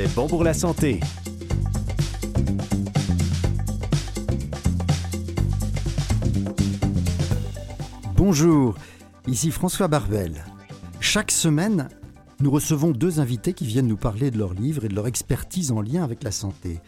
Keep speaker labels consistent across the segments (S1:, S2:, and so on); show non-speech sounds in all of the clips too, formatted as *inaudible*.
S1: C'est bon pour la santé.
S2: Bonjour, ici François Barbel. Chaque semaine, nous recevons deux invités qui viennent nous parler de leurs livres et de leur expertise en lien avec la santé.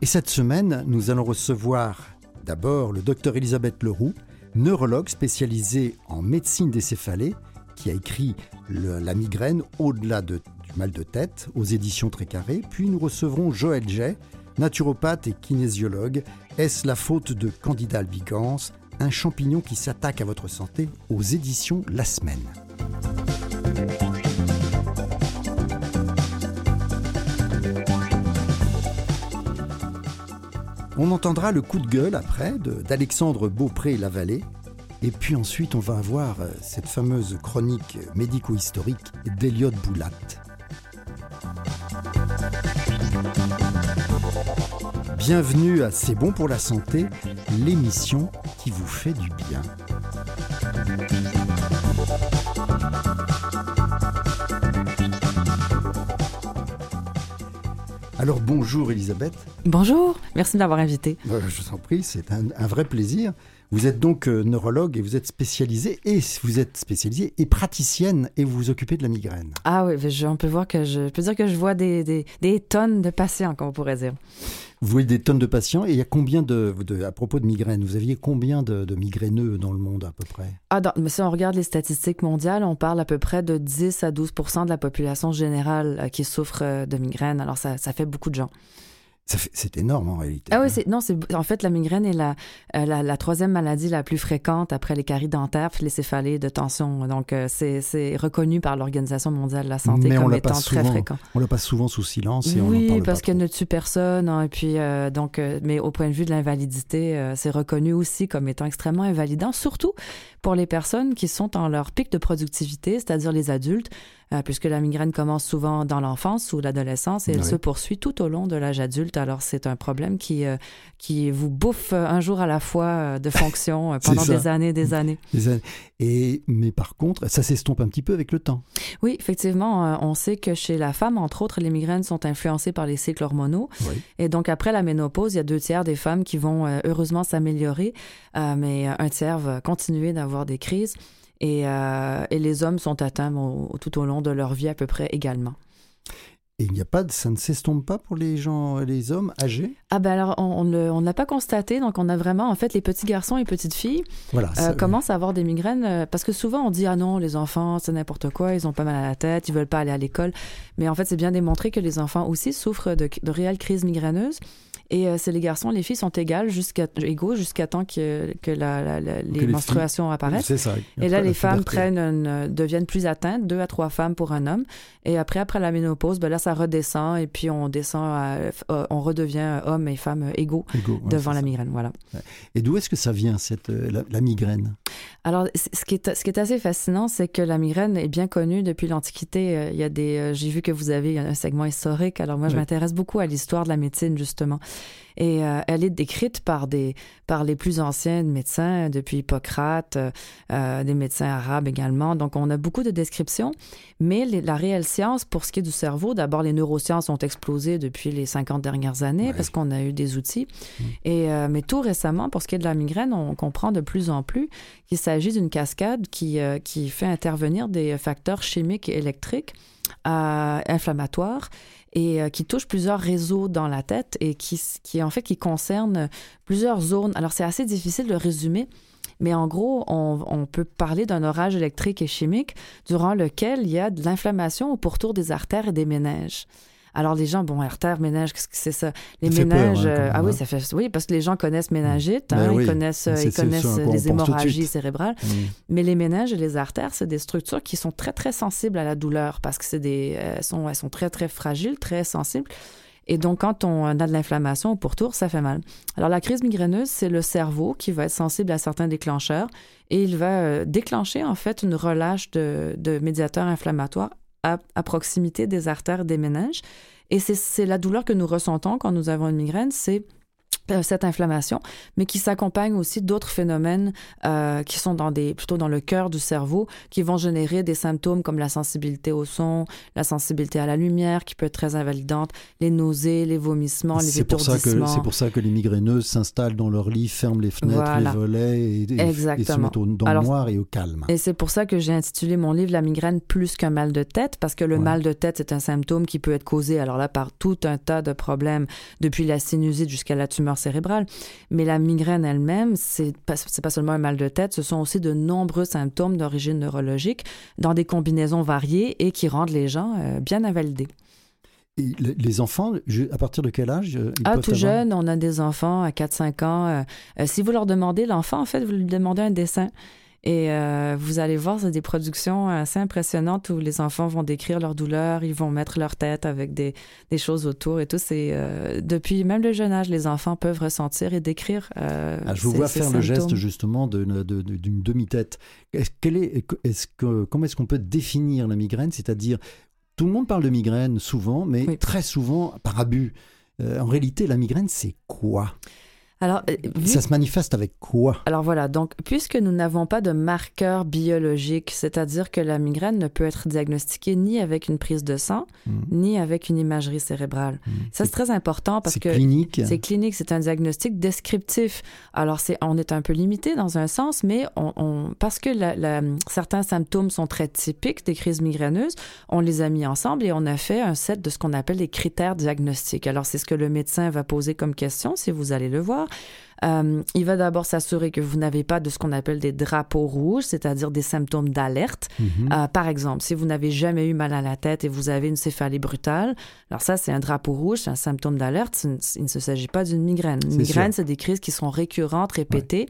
S2: Et cette semaine, nous allons recevoir d'abord le docteur Elisabeth Leroux, neurologue spécialisée en médecine des céphalées, qui a écrit La migraine au-delà du mal de tête aux éditions Très Carré. Puis nous recevrons Joël Jay, naturopathe et kinésiologue. Est-ce la faute de Candida albicans, un champignon qui s'attaque à votre santé aux éditions La Semaine? On entendra le coup de gueule après d'Alexandre Beaupré-Lavallée. Et puis ensuite, on va avoir euh, cette fameuse chronique médico-historique d'Eliott Boulat. Bienvenue à C'est bon pour la santé, l'émission qui vous fait du bien. Alors bonjour Elisabeth.
S3: Bonjour, merci de m'avoir invité.
S2: Euh, je vous en prie, c'est un, vrai plaisir. Vous êtes donc euh, neurologue et vous êtes spécialisée et vous êtes spécialisée et praticienne et vous vous occupez de la migraine.
S3: Ah oui, on peut voir que je, peux dire que je vois des, des tonnes de patients, comme on pourrait dire.
S2: Vous voyez des tonnes de patients et il y a combien de, à propos de migraines, vous aviez combien de, migraineux dans le monde à peu près?
S3: Ah, mais Si on regarde les statistiques mondiales, on parle à peu près de 10 à 12% de la population générale euh, qui souffre euh, de migraines. Alors ça, ça fait beaucoup de gens.
S2: C'est énorme en réalité.
S3: Ah oui, c'est, non, c'est, en fait, la migraine est la, euh, la, troisième maladie la plus fréquente après les caries dentaires les céphalées de tension. Donc, euh, c'est, c'est reconnu par l'Organisation mondiale de la santé comme étant très fréquent.
S2: On le passe souvent sous silence
S3: et oui,
S2: on en parle
S3: parce qu'elle ne tue personne. Hein, et puis, euh, donc, mais au point de vue de l'invalidité, c'est reconnu aussi comme étant extrêmement invalidant, surtout pour les personnes qui sont en leur pic de productivité, c'est-à-dire les adultes, euh, puisque la migraine commence souvent dans l'enfance ou l'adolescence et elle se poursuit tout au long de l'âge adulte. Alors c'est un problème qui, euh, qui vous bouffe un jour à la fois euh, de *laughs* fonction pendant des années, des années.
S2: Et, mais par contre, ça s'estompe un petit peu avec le temps.
S3: Oui, effectivement, on sait que chez la femme, entre autres, les migraines sont influencées par les cycles hormonaux. Et donc après la ménopause, il y a deux tiers des femmes qui vont heureusement s'améliorer, mais un tiers va continuer d'avoir des crises. Euh, et, les hommes sont atteints tout au long de leur vie à peu près également.
S2: Et il n'y a pas, ça ne s'estompe pas pour les gens, les hommes âgés?
S3: Ah ben alors on ne on, l'a pas constaté, donc on a vraiment en fait les petits garçons et petites filles voilà, euh, commencent à avoir des migraines euh, parce que souvent on dit ah non les enfants c'est n'importe quoi, ils ont pas mal à la tête, ils veulent pas aller à l'école, mais en fait c'est bien démontré que les enfants aussi souffrent de, de réelles crises migraineuses et euh, c'est les garçons, les filles sont égales jusqu'à égaux jusqu'à temps que, que la, les menstruations apparaissent.
S2: Ça.
S3: Et là, les femmes prennent une, deviennent plus atteintes, deux à trois femmes pour un homme. Et après, après la ménopause, ben là, ça redescend et puis on descend, à, euh, on redevient homme et femme égaux, devant la migraine. Voilà.
S2: Et d'où est-ce que ça vient cette euh, la, migraine?
S3: Alors, ce qui est ce qui est assez fascinant, c'est que la migraine est bien connue depuis l'Antiquité. Il y a des, j'ai vu que vous avez un segment historique. Alors moi, je m'intéresse beaucoup à l'histoire de la médecine justement. Et euh, elle est décrite par, des, par les plus anciens médecins, depuis Hippocrate, euh, des médecins arabes également. Donc, on a beaucoup de descriptions. Mais la réelle science, pour ce qui est du cerveau, d'abord, les neurosciences ont explosé depuis les 50 dernières années parce qu'on a eu des outils. Mmh. Et, euh, mais tout récemment, pour ce qui est de la migraine, on comprend de plus en plus qu'il s'agit d'une cascade qui, qui fait intervenir des facteurs chimiques et électriques inflammatoires et euh, qui touche plusieurs réseaux dans la tête et qui, qui en fait qui concerne plusieurs zones. Alors c'est assez difficile de résumer, mais en gros, on, on peut parler d'un orage électrique et chimique durant lequel il y a de l'inflammation au pourtour des artères et des méninges. Alors les gens, bon, artère, ménage, qu'est-ce que c'est ça? Les ménages, hein, euh, ah oui, ça fait, oui, parce que les gens connaissent méningite, ben hein, ils connaissent, ils connaissent les hémorragies cérébrales, mmh. mais les ménages et les artères, c'est des structures qui sont très très sensibles à la douleur parce que c'est des, elles sont, elles sont très très fragiles, très sensibles. Et donc, quand on a de l'inflammation au pourtour, ça fait mal. Alors, la crise migraineuse, c'est le cerveau qui va être sensible à certains déclencheurs et il va euh, déclencher, en fait, une relâche de, de médiateurs inflammatoires à, proximité des artères des méninges. Et c'est la douleur que nous ressentons quand nous avons une migraine, c'est cette inflammation, mais qui s'accompagne aussi d'autres phénomènes euh, qui sont dans des, plutôt dans le cœur du cerveau, qui vont générer des symptômes comme la sensibilité au son, la sensibilité à la lumière, qui peut être très invalidante, les nausées, les vomissements, les étourdissements.
S2: C'est pour ça que les migraineuses s'installent dans leur lit, ferment les fenêtres, les volets et, et, se mettent au, dans le noir et au calme.
S3: Et c'est pour ça que j'ai intitulé mon livre La migraine plus qu'un mal de tête, parce que le mal de tête, c'est un symptôme qui peut être causé, alors là, par tout un tas de problèmes, depuis la sinusite jusqu'à la tumeur cérébrale. Mais la migraine elle-même, c'est pas, pas seulement un mal de tête, ce sont aussi de nombreux symptômes d'origine neurologique dans des combinaisons variées et qui rendent les gens euh, bien invalidés.
S2: Et les enfants, à partir de quel âge
S3: ils Ah, tout jeune, on a des enfants à 4-5 ans. Euh, euh, si vous leur demandez l'enfant, en fait, vous lui demandez un dessin. Et euh, vous allez voir, c'est des productions assez impressionnantes où les enfants vont décrire leur douleur, ils vont mettre leur tête avec des, des choses autour et tout. C'est euh, depuis même le jeune âge, les enfants peuvent ressentir et décrire. Euh,
S2: ah, je vous vois faire le geste justement d'une de, d'une demi-tête. Est, est, est que, comment est-ce qu'on peut définir la migraine? C'est-à-dire, tout le monde parle de migraine souvent, mais très souvent par abus. en réalité, la migraine, c'est quoi?
S3: Alors,
S2: euh, ça se manifeste avec quoi?
S3: Alors voilà, donc puisque nous n'avons pas de marqueur biologique, c'est-à-dire que la migraine ne peut être diagnostiquée ni avec une prise de sang, hmm. ni avec une imagerie cérébrale. Hmm. Ça c'est très important parce que
S2: clinique.
S3: c'est clinique, c'est un diagnostic descriptif. Alors c'est, on est un peu limité dans un sens, mais on, parce que la, certains symptômes sont très typiques des crises migraineuses, on les a mis ensemble et on a fait un set de ce qu'on appelle les critères diagnostiques. Alors c'est ce que le médecin va poser comme question, si vous allez le voir. Euh, il va d'abord s'assurer que vous n'avez pas de ce qu'on appelle des drapeaux rouges, c'est-à-dire des symptômes d'alerte. Mhm. Euh, par exemple, si vous n'avez jamais eu mal à la tête et vous avez une céphalie brutale, alors ça, c'est un drapeau rouge, c'est un symptôme d'alerte. Il ne s'agit pas d'une migraine. Une migraine, c'est des crises qui sont récurrentes, répétées.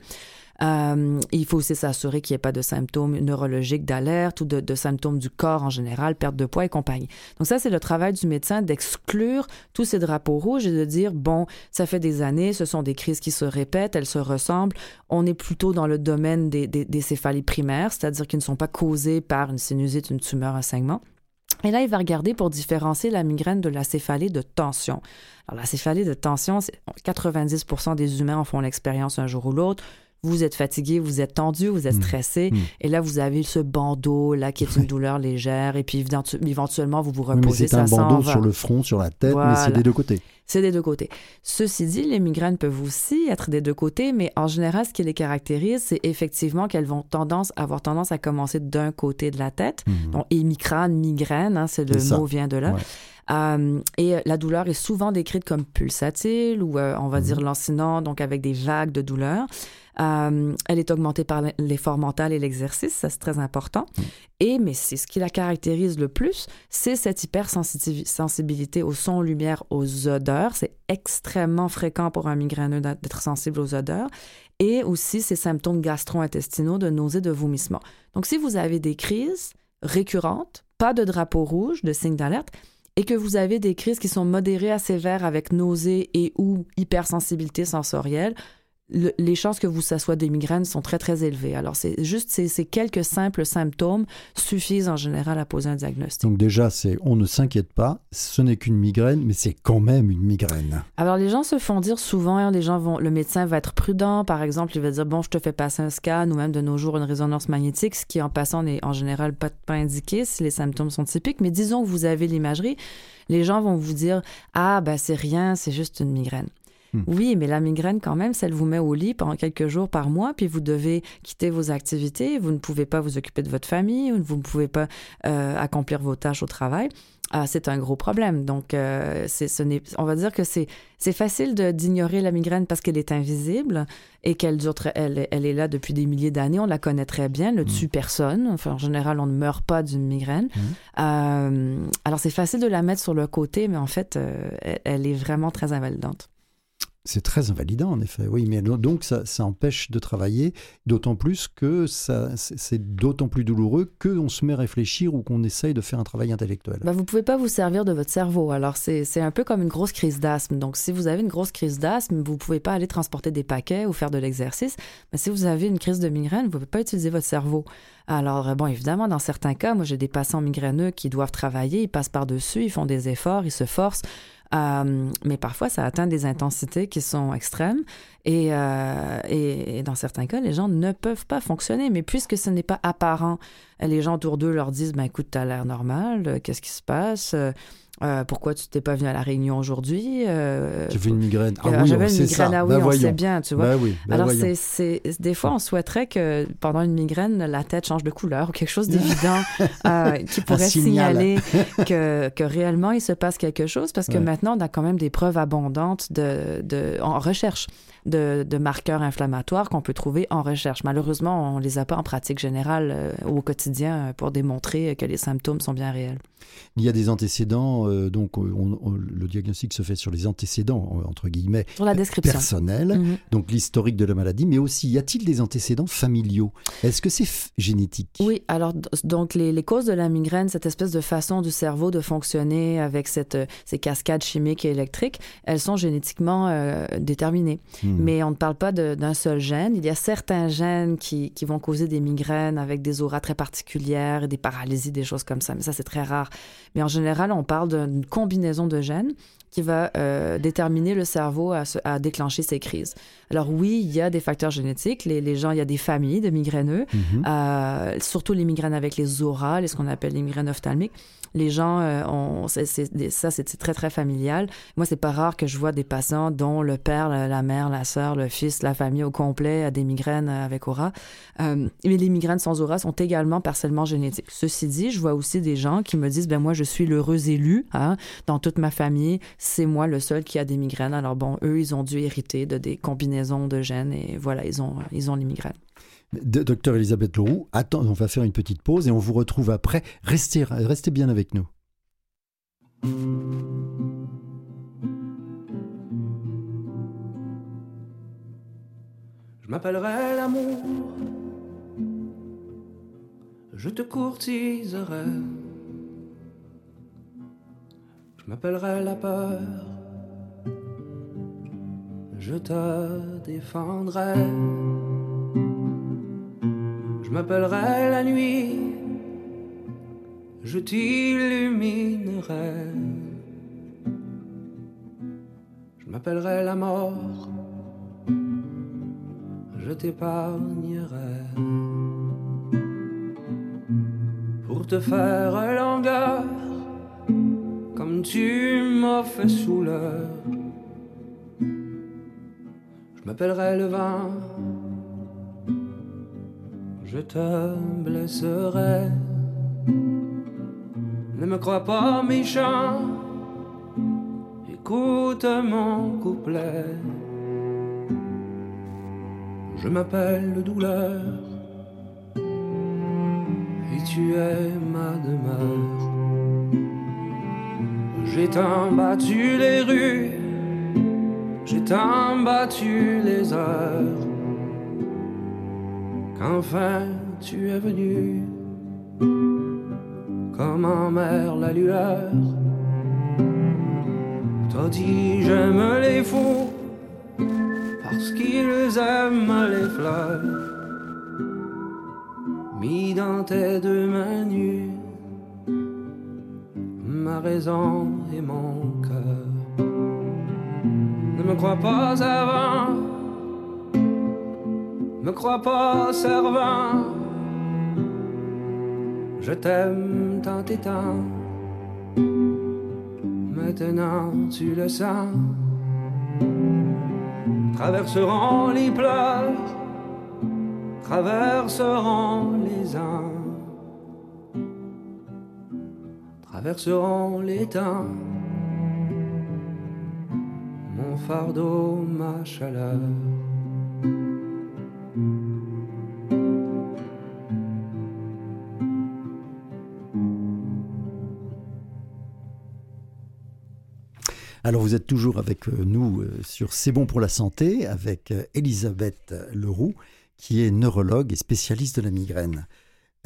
S3: Euh, il faut aussi s'assurer qu'il n'y ait pas de symptômes neurologiques d'alerte ou de, symptômes du corps en général, perte de poids et compagnie. Donc ça, c'est le travail du médecin d'exclure tous ces drapeaux rouges et de dire, bon, ça fait des années, ce sont des crises qui se répètent, elles se ressemblent. On est plutôt dans le domaine des, des, céphalies primaires, c'est-à-dire qui ne sont pas causées par une sinusite, une tumeur, un saignement. Et là, il va regarder pour différencier la migraine de la céphalée de tension. Alors, la céphalée de tension, 90% des humains en font l'expérience un jour ou l'autre vous êtes fatigué, vous êtes tendu, vous êtes hmm. stressé, hmm. et là vous avez ce bandeau là qui est une douleur légère, et puis éventuellement vous vous reposez.
S2: c'est un bandeau sur le front, sur la tête, mais c'est des deux côtés.
S3: C'est des deux côtés. Ceci dit, les migraines peuvent aussi être des deux côtés, mais en général, ce qui les caractérise, c'est effectivement qu'elles vont tendance, avoir tendance à commencer d'un côté de la tête. Hmm. Donc, hémicrane, migraine, hein, c'est le mot vient de là. Euh, et la douleur est souvent décrite comme pulsatile ou euh, on va dire lancinante, donc avec des vagues de douleur. Euh, elle est augmentée par l'effort mental et l'exercice, ça c'est très important. Mm. Et, mais c'est ce qui la caractérise le plus, c'est cette hypersensibilité au son, lumière, aux odeurs. C'est extrêmement fréquent pour un migraineux d'être sensible aux odeurs. Et aussi ces symptômes gastro-intestinaux de nausées, de vomissements. Donc si vous avez des crises récurrentes, pas de drapeau rouge, de signe d'alerte, et que vous avez des crises qui sont modérées à sévères avec nausées et ou hypersensibilité sensorielle, les chances que vous ça soit des migraines sont très très élevées. Alors c'est juste ces, quelques simples symptômes suffisent en général à poser un diagnostic.
S2: Donc déjà c'est on ne s'inquiète pas, ce n'est qu'une migraine, mais c'est quand même une migraine.
S3: Alors les gens se font dire souvent, hein, les gens vont, le médecin va être prudent, par exemple il va dire bon je te fais passer un scan ou même de nos jours une résonance magnétique, ce qui en passant n'est en général pas, pas indiqué si les symptômes sont typiques, mais disons que vous avez l'imagerie, les gens vont vous dire ah ben c'est rien, c'est juste une migraine. Hmm. Oui, mais la migraine, quand même, ça vous met au lit pendant quelques jours par mois, puis vous devez quitter vos activités, vous ne pouvez pas vous occuper de votre famille, vous ne pouvez pas euh, accomplir vos tâches au travail. Ah, c'est un gros problème. Donc, euh, c'est, ce n'est, on va dire que c'est, c'est facile d'ignorer la migraine parce qu'elle est invisible et qu'elle dure, elle, elle est là depuis des milliers d'années. On la connaît très bien, ne hmm. tue personne. Enfin, en général, on ne meurt pas d'une migraine. Hmm. Euh, alors, c'est facile de la mettre sur le côté, mais en fait, elle est vraiment très invalidante.
S2: C'est très invalidant, en effet. Oui, mais donc ça, empêche de travailler, d'autant plus que c'est d'autant plus douloureux qu'on se met à réfléchir ou qu'on essaye de faire un travail intellectuel.
S3: Bah, vous ne pouvez pas vous servir de votre cerveau. Alors, c'est un peu comme une grosse crise d'asthme. Donc, si vous avez une grosse crise d'asthme, vous ne pouvez pas aller transporter des paquets ou faire de l'exercice. Mais si vous avez une crise de migraine, vous ne pouvez pas utiliser votre cerveau. Alors, bon, évidemment, dans certains cas, moi, j'ai des patients migraineux qui doivent travailler, ils passent par-dessus, ils font des efforts, ils se forcent. Euh, mais parfois, ça atteint des intensités qui sont extrêmes. Et, euh, et, dans certains cas, les gens ne peuvent pas fonctionner. Mais puisque ce n'est pas apparent, les gens autour d'eux leur disent ben, écoute, tu as l'air normal, qu'est-ce qui se passe? Euh, pourquoi tu t'es pas venu à la réunion aujourd'hui
S2: euh, J'avais une migraine.
S3: Ah
S2: oui,
S3: j'avais une migraine. Ah oui,
S2: ben
S3: on sait bien, tu vois.
S2: Ben oui, ben
S3: Alors c'est, des fois, on souhaiterait que pendant une migraine, la tête change de couleur ou quelque chose d'évident *laughs* euh, qui pourrait signaler que, que réellement il se passe quelque chose, parce que maintenant on a quand même des preuves abondantes de, de en recherche de, marqueurs inflammatoires qu'on peut trouver en recherche. Malheureusement, on ne les a pas en pratique générale euh, au quotidien pour démontrer que les symptômes sont bien réels.
S2: Il y a des antécédents, euh, donc le diagnostic se fait sur les antécédents, entre guillemets,
S3: sur la description.
S2: personnels, mhm. donc l'historique de la maladie, mais aussi y a-t-il des antécédents familiaux? Est-ce que c'est génétique?
S3: Oui, alors donc les, causes de la migraine, cette espèce de façon du cerveau de fonctionner avec cette, ces cascades chimiques et électriques, elles sont génétiquement euh, déterminées. Hmm. Hmm. Mais on ne parle pas d'un seul gène. Il y a certains gènes qui, qui, vont causer des migraines avec des auras très particulières, des paralysies, des choses comme ça. Mais ça, c'est très rare. Mais en général, on parle d'une combinaison de gènes qui va euh, déterminer le cerveau à, à, déclencher ces crises. Alors oui, il y a des facteurs génétiques. Les, les gens, il y a des familles de migraineux, hmm. euh, surtout les migraines avec les auras, ce qu'on appelle les migraines ophtalmiques les gens euh, ça c'est très très familial. Moi c'est pas rare que je vois des patients dont le père, la, mère, la sœur, le fils, la famille au complet a des migraines euh, avec aura. Euh, mais les migraines sans aura sont également partiellement génétiques. Ceci dit, je vois aussi des gens qui me disent ben moi je suis l'heureux élu hein, dans toute ma famille, c'est moi le seul qui a des migraines. Alors bon, eux ils ont dû hériter de des combinaisons de gènes et voilà ils ont ils ont les migraines.
S2: Docteur Elisabeth Leroux, attends, on va faire une petite pause et on vous retrouve après. Restez, restez bien avec nous.
S1: Je m'appellerai l'amour, je te courtiserai. Je m'appellerai la peur, je te défendrai. Je m'appellerai la nuit, je t'illuminerai. Je m'appellerai la mort, je t'épargnerai. Pour te faire langueur, comme tu m'as fait sous. Je m'appellerai le vin je te blesserai. Ne me crois pas méchant, écoute mon couplet. Je m'appelle douleur, et tu es ma demeure. J'ai tant battu les rues, j'ai tant battu les heures qu'enfin tu es venu, comme en mer la lueur. T'as dit j'aime les fous, parce qu'ils aiment les fleurs. Mis dans tes deux mains nues, ma raison et mon cœur. Ne me crois pas avant me crois pas servant. Je t'aime tant et tant. Maintenant tu le sens. Traverseront les pleurs, traverseront les ans, traverseront les temps. Mon fardeau, ma chaleur.
S2: Alors vous êtes toujours avec euh, nous euh, sur C'est bon pour la santé avec euh, Elisabeth Leroux qui est neurologue et spécialiste de la migraine.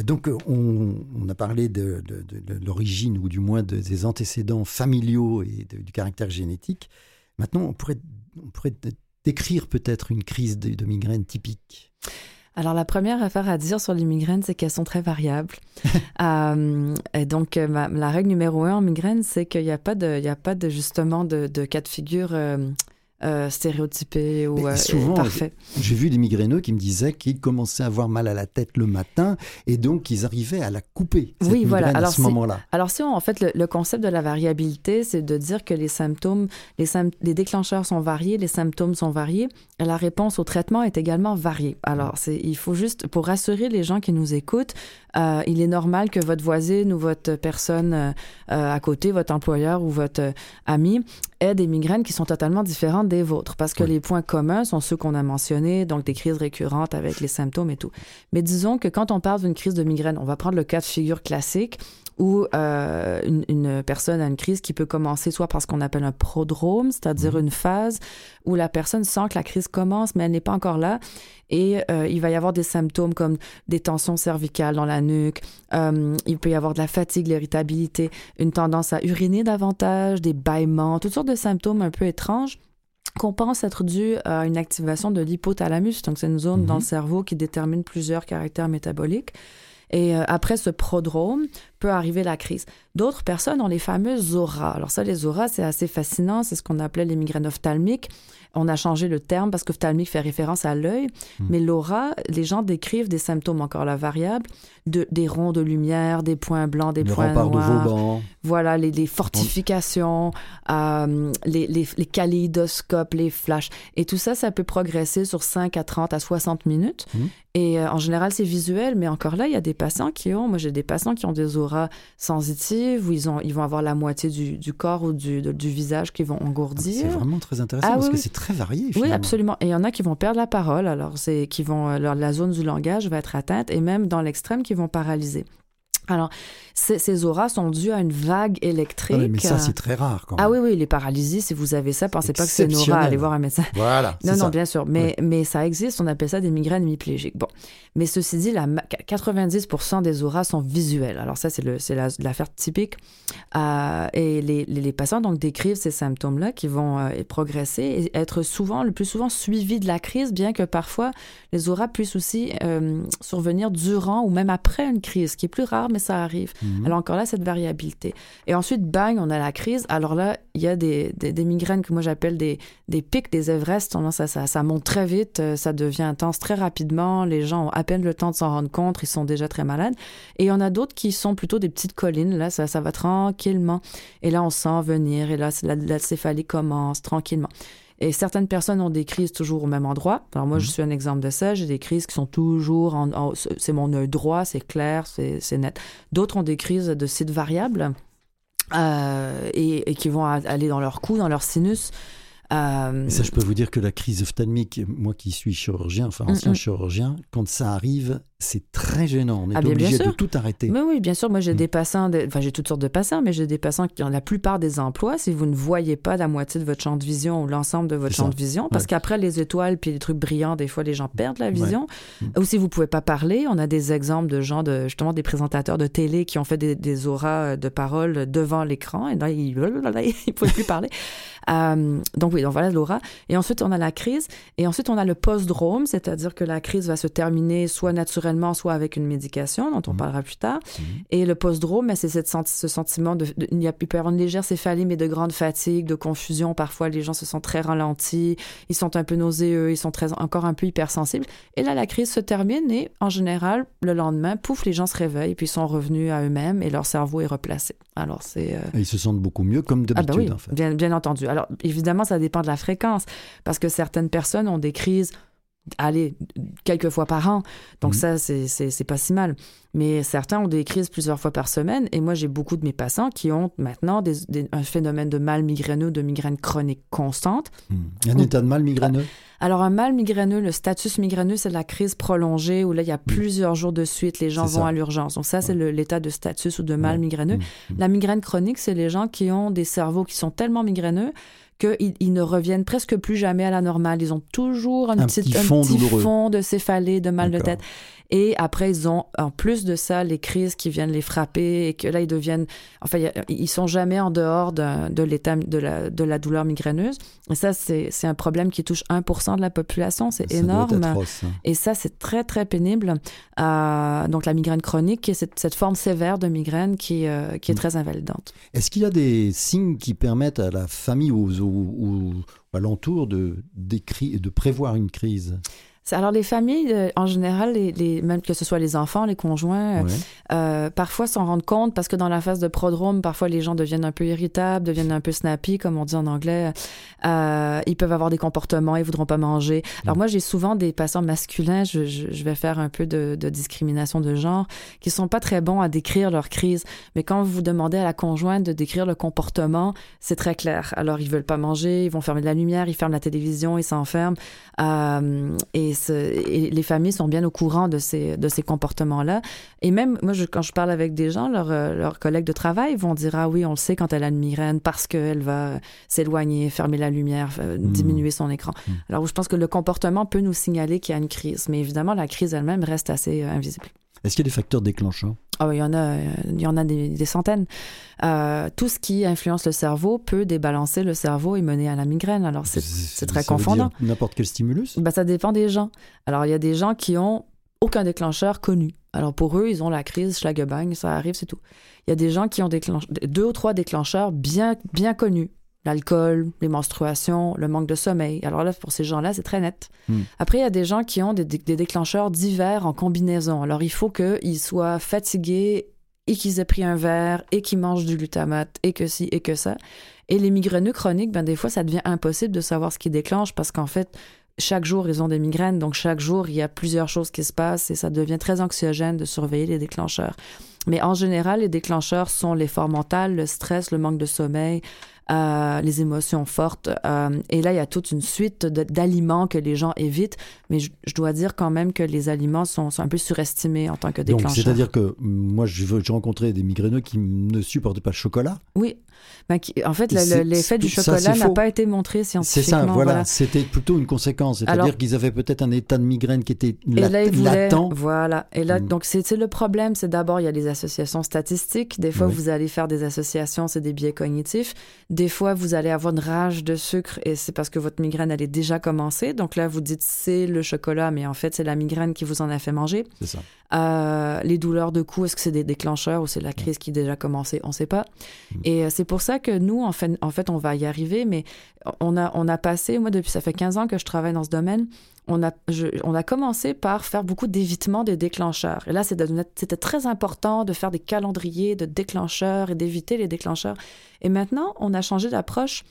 S2: Donc on, a parlé de, l'origine ou du moins des antécédents familiaux et du caractère génétique. Maintenant on pourrait, on pourrait décrire peut-être une crise de, migraine typique.
S3: Alors, la première affaire à dire sur les migraines, c'est qu'elles sont très variables. *laughs* euh, et donc, euh, la règle numéro un en migraine, c'est qu'il n'y a pas de, il y a pas de justement de, de cas de figure euh, euh, stéréotypé ou euh,
S2: souvent,
S3: parfait.
S2: J'ai vu des migraineux qui me disaient qu'ils commençaient à avoir mal à la tête le matin et donc ils arrivaient à la couper. Cette
S3: oui, voilà.
S2: Alors, à ce moment-là.
S3: Alors, si on, en fait, le, le, concept de la variabilité, c'est de dire que les symptômes, les, les, déclencheurs sont variés, les symptômes sont variés, et la réponse au traitement est également variée. Alors, c'est, il faut juste, pour rassurer les gens qui nous écoutent, euh, il est normal que votre voisine ou votre personne euh, à côté, votre employeur ou votre ami, ait des migraines qui sont totalement différentes des vôtres, parce que oui. les points communs sont ceux qu'on a mentionnés, donc des crises récurrentes avec les symptômes et tout. Mais disons que quand on parle d'une crise de migraine, on va prendre le cas de figure classique où euh, une, une, personne a une crise qui peut commencer soit par ce qu'on appelle un prodrome, c'est-à-dire mmh. une phase où la personne sent que la crise commence, mais elle n'est pas encore là. Et euh, il va y avoir des symptômes comme des tensions cervicales dans la nuque, euh, il peut y avoir de la fatigue, l'irritabilité, une tendance à uriner davantage, des bâillements, toutes sortes de symptômes un peu étranges qu'on pense être dû à une activation de l'hypothalamus. Donc, c'est une zone mmh. dans le cerveau qui détermine plusieurs caractères métaboliques. Et euh, après ce prodrome peut arriver la crise. D'autres personnes ont les fameuses auras. Alors ça, les auras, c'est assez fascinant. C'est ce qu'on appelait les migraines ophtalmiques. On a changé le terme parce qu'ophtalmique fait référence à l'œil. Mmh. Mais l'aura, les gens décrivent des symptômes encore la variable, de, des ronds de lumière, des points blancs, des points noirs.
S2: de Vauban.
S3: Voilà, les, les fortifications, euh, les, les, les kaléidoscopes, les flashs. Et tout ça, ça peut progresser sur 5 à 30 à 60 minutes.
S2: Mmh.
S3: Et euh, en général, c'est visuel, mais encore là, il y a des patients qui ont, moi j'ai des patients qui ont des auras sensitives, où ils, ont, ils vont avoir la moitié du, du corps ou du, de, du visage qui vont engourdir.
S2: C'est vraiment très intéressant
S3: Ah
S2: parce
S3: oui,
S2: que
S3: oui.
S2: c'est très varié.
S3: Oui, absolument. Et il y en a qui vont perdre la parole, alors c'est qui vont euh, leur- la zone du langage va être atteinte, et même dans l'extrême, qui vont paralyser. Alors, ces, auras sont dues à une vague électrique.
S2: Ah mais ça, c'est très rare quand même.
S3: ah oui, oui, les paralysies, si vous avez ça, pensez pas que c'est une aura, allez voir un médecin.
S2: Voilà.
S3: Non, non,
S2: ça.
S3: bien sûr, mais, mais ça existe, on appelle ça des migraines hémiplégiques. Bon, mais ceci dit, la, ma- 90% des auras sont visuelles. Alors ça, c'est l'affaire typique. Euh, et les, les, les patients donc décrivent ces symptômes-là qui vont euh, progresser et être souvent, le plus souvent, suivis de la crise, bien que parfois les auras puissent aussi euh, survenir durant ou même après une crise, ce qui est plus rare, mais ça arrive.
S2: Mhm.
S3: Alors encore là, cette variabilité. Et ensuite, bang, on a la crise. Alors là, il y a des, des, migraines que moi j'appelle des, des pics, des Everest. Ça, ça, ça monte très vite, euh, ça devient intense très rapidement. Les gens ont à peine le temps de s'en rendre compte, ils sont déjà très malades. Et il y en a d'autres qui sont plutôt des petites collines. Là, ça, ça va tranquillement. Et là, on sent venir. Et là, la, la céphalie commence tranquillement. Et certaines personnes ont des crises toujours au même endroit. Alors moi, je
S2: Mhm.
S3: suis un exemple de ça. J'ai des crises qui sont toujours en, en- c'est mon œil droit, c'est clair, c'est c'est net. D'autres ont des crises de sites variables euh, et, et qui vont aller dans leur cou, dans leur sinus. Euh,
S2: ça, je peux vous dire que la crise ophtalmique, moi qui suis chirurgien, enfin ancien
S3: Mm, mm.
S2: chirurgien, quand ça arrive, c'est très gênant. On est
S3: Ah, bien, bien
S2: obligé de tout arrêter.
S3: Mais oui, bien sûr. Moi, j'ai
S2: Mm.
S3: des passants, de- enfin, j'ai toutes sortes de passants, mais j'ai des passants qui ont la plupart des emplois. Si vous ne voyez pas la moitié de votre champ de vision ou l'ensemble de votre champ de vision, parce
S2: Ouais.
S3: qu'après les étoiles puis les trucs brillants, des fois, les gens perdent la vision.
S2: Mm.
S3: Ou si vous pouvez pas parler, on a des exemples de gens, de, justement, des présentateurs de télé qui ont fait des, des auras de parole devant l'écran et là, ils *laughs* ne pouvaient plus parler. Euh, donc oui, donc voilà l'aura. Et ensuite, on a la crise. Et ensuite, on a le post-drome, c'est-à-dire que la crise va se terminer soit naturellement, soit avec une médication, dont on
S2: Mhm.
S3: parlera plus tard.
S2: Mhm.
S3: Et le post-drome, ben, c'est cette senti- ce sentiment de, de- il y a- il peut y avoir une légère céphalie, mais de grande fatigue, de confusion. Parfois, les gens se sentent très ralentis, ils sont un peu nauséeux, ils sont très, encore un peu hypersensibles. Et là, la crise se termine et, en général, le lendemain, pouf, les gens se réveillent, puis ils sont revenus à eux-mêmes et leur cerveau est replacé. Alors, c'est... euh,
S2: ils se sentent beaucoup mieux, comme
S3: ah
S2: d'habitude,
S3: ben oui,
S2: en fait.
S3: bien, bien entendu. Alors, évidemment, ça dépend de la fréquence, parce que certaines personnes ont des crises, allez, quelques fois par an. Donc
S2: Mhm.
S3: ça, c'est- pas si mal. Mais certains ont des crises plusieurs fois par semaine. Et moi, j'ai beaucoup de mes patients qui ont maintenant des- des- un phénomène de mal migraineux, de migraine chronique constante.
S2: Mm. Un état de mal migraineux?
S3: Alors, un mal migraineux, le status migraineux, c'est la crise prolongée où là, il y a plusieurs jours de suite, les gens vont
S2: ça.
S3: à l'urgence. Donc ça, c'est l'état de status ou de mal
S2: Ouais.
S3: migraineux.
S2: Mm.
S3: La migraine chronique, c'est les gens qui ont des cerveaux qui sont tellement migraineux qu'ils ils ne reviennent presque plus jamais à la normale. Ils ont toujours un,
S2: Un
S3: petit,
S2: petit
S3: un
S2: fond
S3: petit fond de céphalée, de mal de tête. Et après, ils ont, en plus de ça, les crises qui viennent les frapper et que là, ils deviennent, enfin, ils sont jamais en dehors de, de l'état de la, de la douleur migraineuse. Et ça, c'est un problème qui touche 1% de la population. C'est énorme.
S2: atroce, hein.
S3: Et ça, c'est très, très pénible. Euh, donc, la migraine chronique, qui est cette, cette forme sévère de migraine qui, euh, qui est
S2: Mm.
S3: très invalidante.
S2: Est-ce qu'il y a des signes qui permettent à la famille ou aux, aux- aux alentours de, d'écri- de prévoir une crise?
S3: Alors, les familles, euh, en général, les, les- même que ce soit les enfants, les conjoints, euh,
S2: Ouais.
S3: Euh, parfois s'en rendent compte parce que dans la phase de prodrome, parfois les gens deviennent un peu irritables, deviennent un peu snappy, comme on dit en anglais. Euh, ils peuvent avoir des comportements, ils voudront pas manger. Alors moi, j'ai souvent des patients masculins, je, je, je vais faire un peu de, de discrimination de genre, qui sont pas très bons à décrire leur crise. Mais quand vous demandez à la conjointe de décrire le comportement, c'est très clair. Alors ils veulent pas manger, ils vont fermer de la lumière, ils ferment la télévision, ils s'enferment. Euh, et, ce- et les familles sont bien au courant de ces, de ces comportements-là. Et même, moi, je, quand je parle avec des gens, leurs, euh, leurs collègues de travail vont dire Ah oui, on le sait quand elle a une migraine parce qu'elle va s'éloigner, fermer la lumière, euh,
S2: Mm.
S3: diminuer son écran.
S2: Mm.
S3: Alors, je pense que le comportement peut nous signaler qu'il y a une crise. Mais évidemment, la crise elle-même reste assez euh, invisible.
S2: Est-ce qu'il y a des facteurs déclenchants?
S3: Ah oui, il y en a, il y en a des, des centaines. Euh, tout ce qui influence le cerveau peut débalancer le cerveau et mener à la migraine. Alors, c'est très confondant.
S2: N'importe quel stimulus?
S3: Ben, ça dépend des gens. Alors, il y a des gens qui ont aucun déclencheur connu. Alors, pour eux, ils ont la crise, schlagebang, ça arrive, c'est tout. Il y a des gens qui ont déclenche... deux ou trois déclencheurs bien, bien connus. L'alcool, les menstruations, le manque de sommeil. Alors là, pour ces gens-là, c'est très net.
S2: Hmm.
S3: Après, il y a des gens qui ont des, des déclencheurs divers en combinaison. Alors, il faut qu'ils soient fatigués et qu'ils aient pris un verre et qu'ils mangent du glutamate et que ci et que ça. Et les migraineux chroniques, ben, des fois, ça devient impossible de savoir ce qui déclenche parce qu'en fait, chaque jour, ils ont des migraines. Donc, chaque jour, il y a plusieurs choses qui se passent et ça devient très anxiogène de surveiller les déclencheurs. Mais en général, les déclencheurs sont l'effort mental, le stress, le manque de sommeil, euh, les émotions fortes. Euh, et là, il y a toute une suite d'aliments que les gens évitent. Mais je, je dois dire quand même que les aliments sont, sont un peu surestimés en tant que
S2: Donc,
S3: déclencheurs.
S2: c'est-à-dire que moi, j'ai rencontré des migraineux qui ne supportaient pas le chocolat.
S3: Oui. Ben, qui- en fait, le-
S2: C'est-
S3: le- l'effet du chocolat
S2: c'est
S3: n'a pas été montré
S2: C'est
S3: scientifiquement.
S2: ça, voilà. C'était plutôt une conséquence. C'est-à-dire qu'ils avaient peut-être un état de migraine qui était
S3: Et
S2: lat-
S3: là, ils voulaient,
S2: latent.
S3: voilà. Et là,
S2: Mm.
S3: donc c'est c'est le problème, c'est d'abord il y a les associations statistiques. Des fois,
S2: Oui.
S3: vous allez faire des associations, c'est des biais cognitifs. Des fois, vous allez avoir une rage de sucre et c'est parce que votre migraine elle est déjà commencée. Donc là, vous dites c'est le chocolat, mais en fait c'est la migraine qui vous en a fait manger.
S2: C'est ça.
S3: Euh, les douleurs de cou, est-ce que c'est des déclencheurs ou c'est la crise qui est déjà commencée? On ne sait pas.
S2: Mm.
S3: Et euh, c'est pour ça que nous, en fait, en fait, on va y arriver, mais on a, on a passé, moi, depuis, ça fait 15 ans que je travaille dans ce domaine, on a, je- on a commencé par faire beaucoup d'évitement des déclencheurs. Et là, c'était très important de faire des calendriers de déclencheurs et d'éviter les déclencheurs. Et maintenant, on a changé d'approche.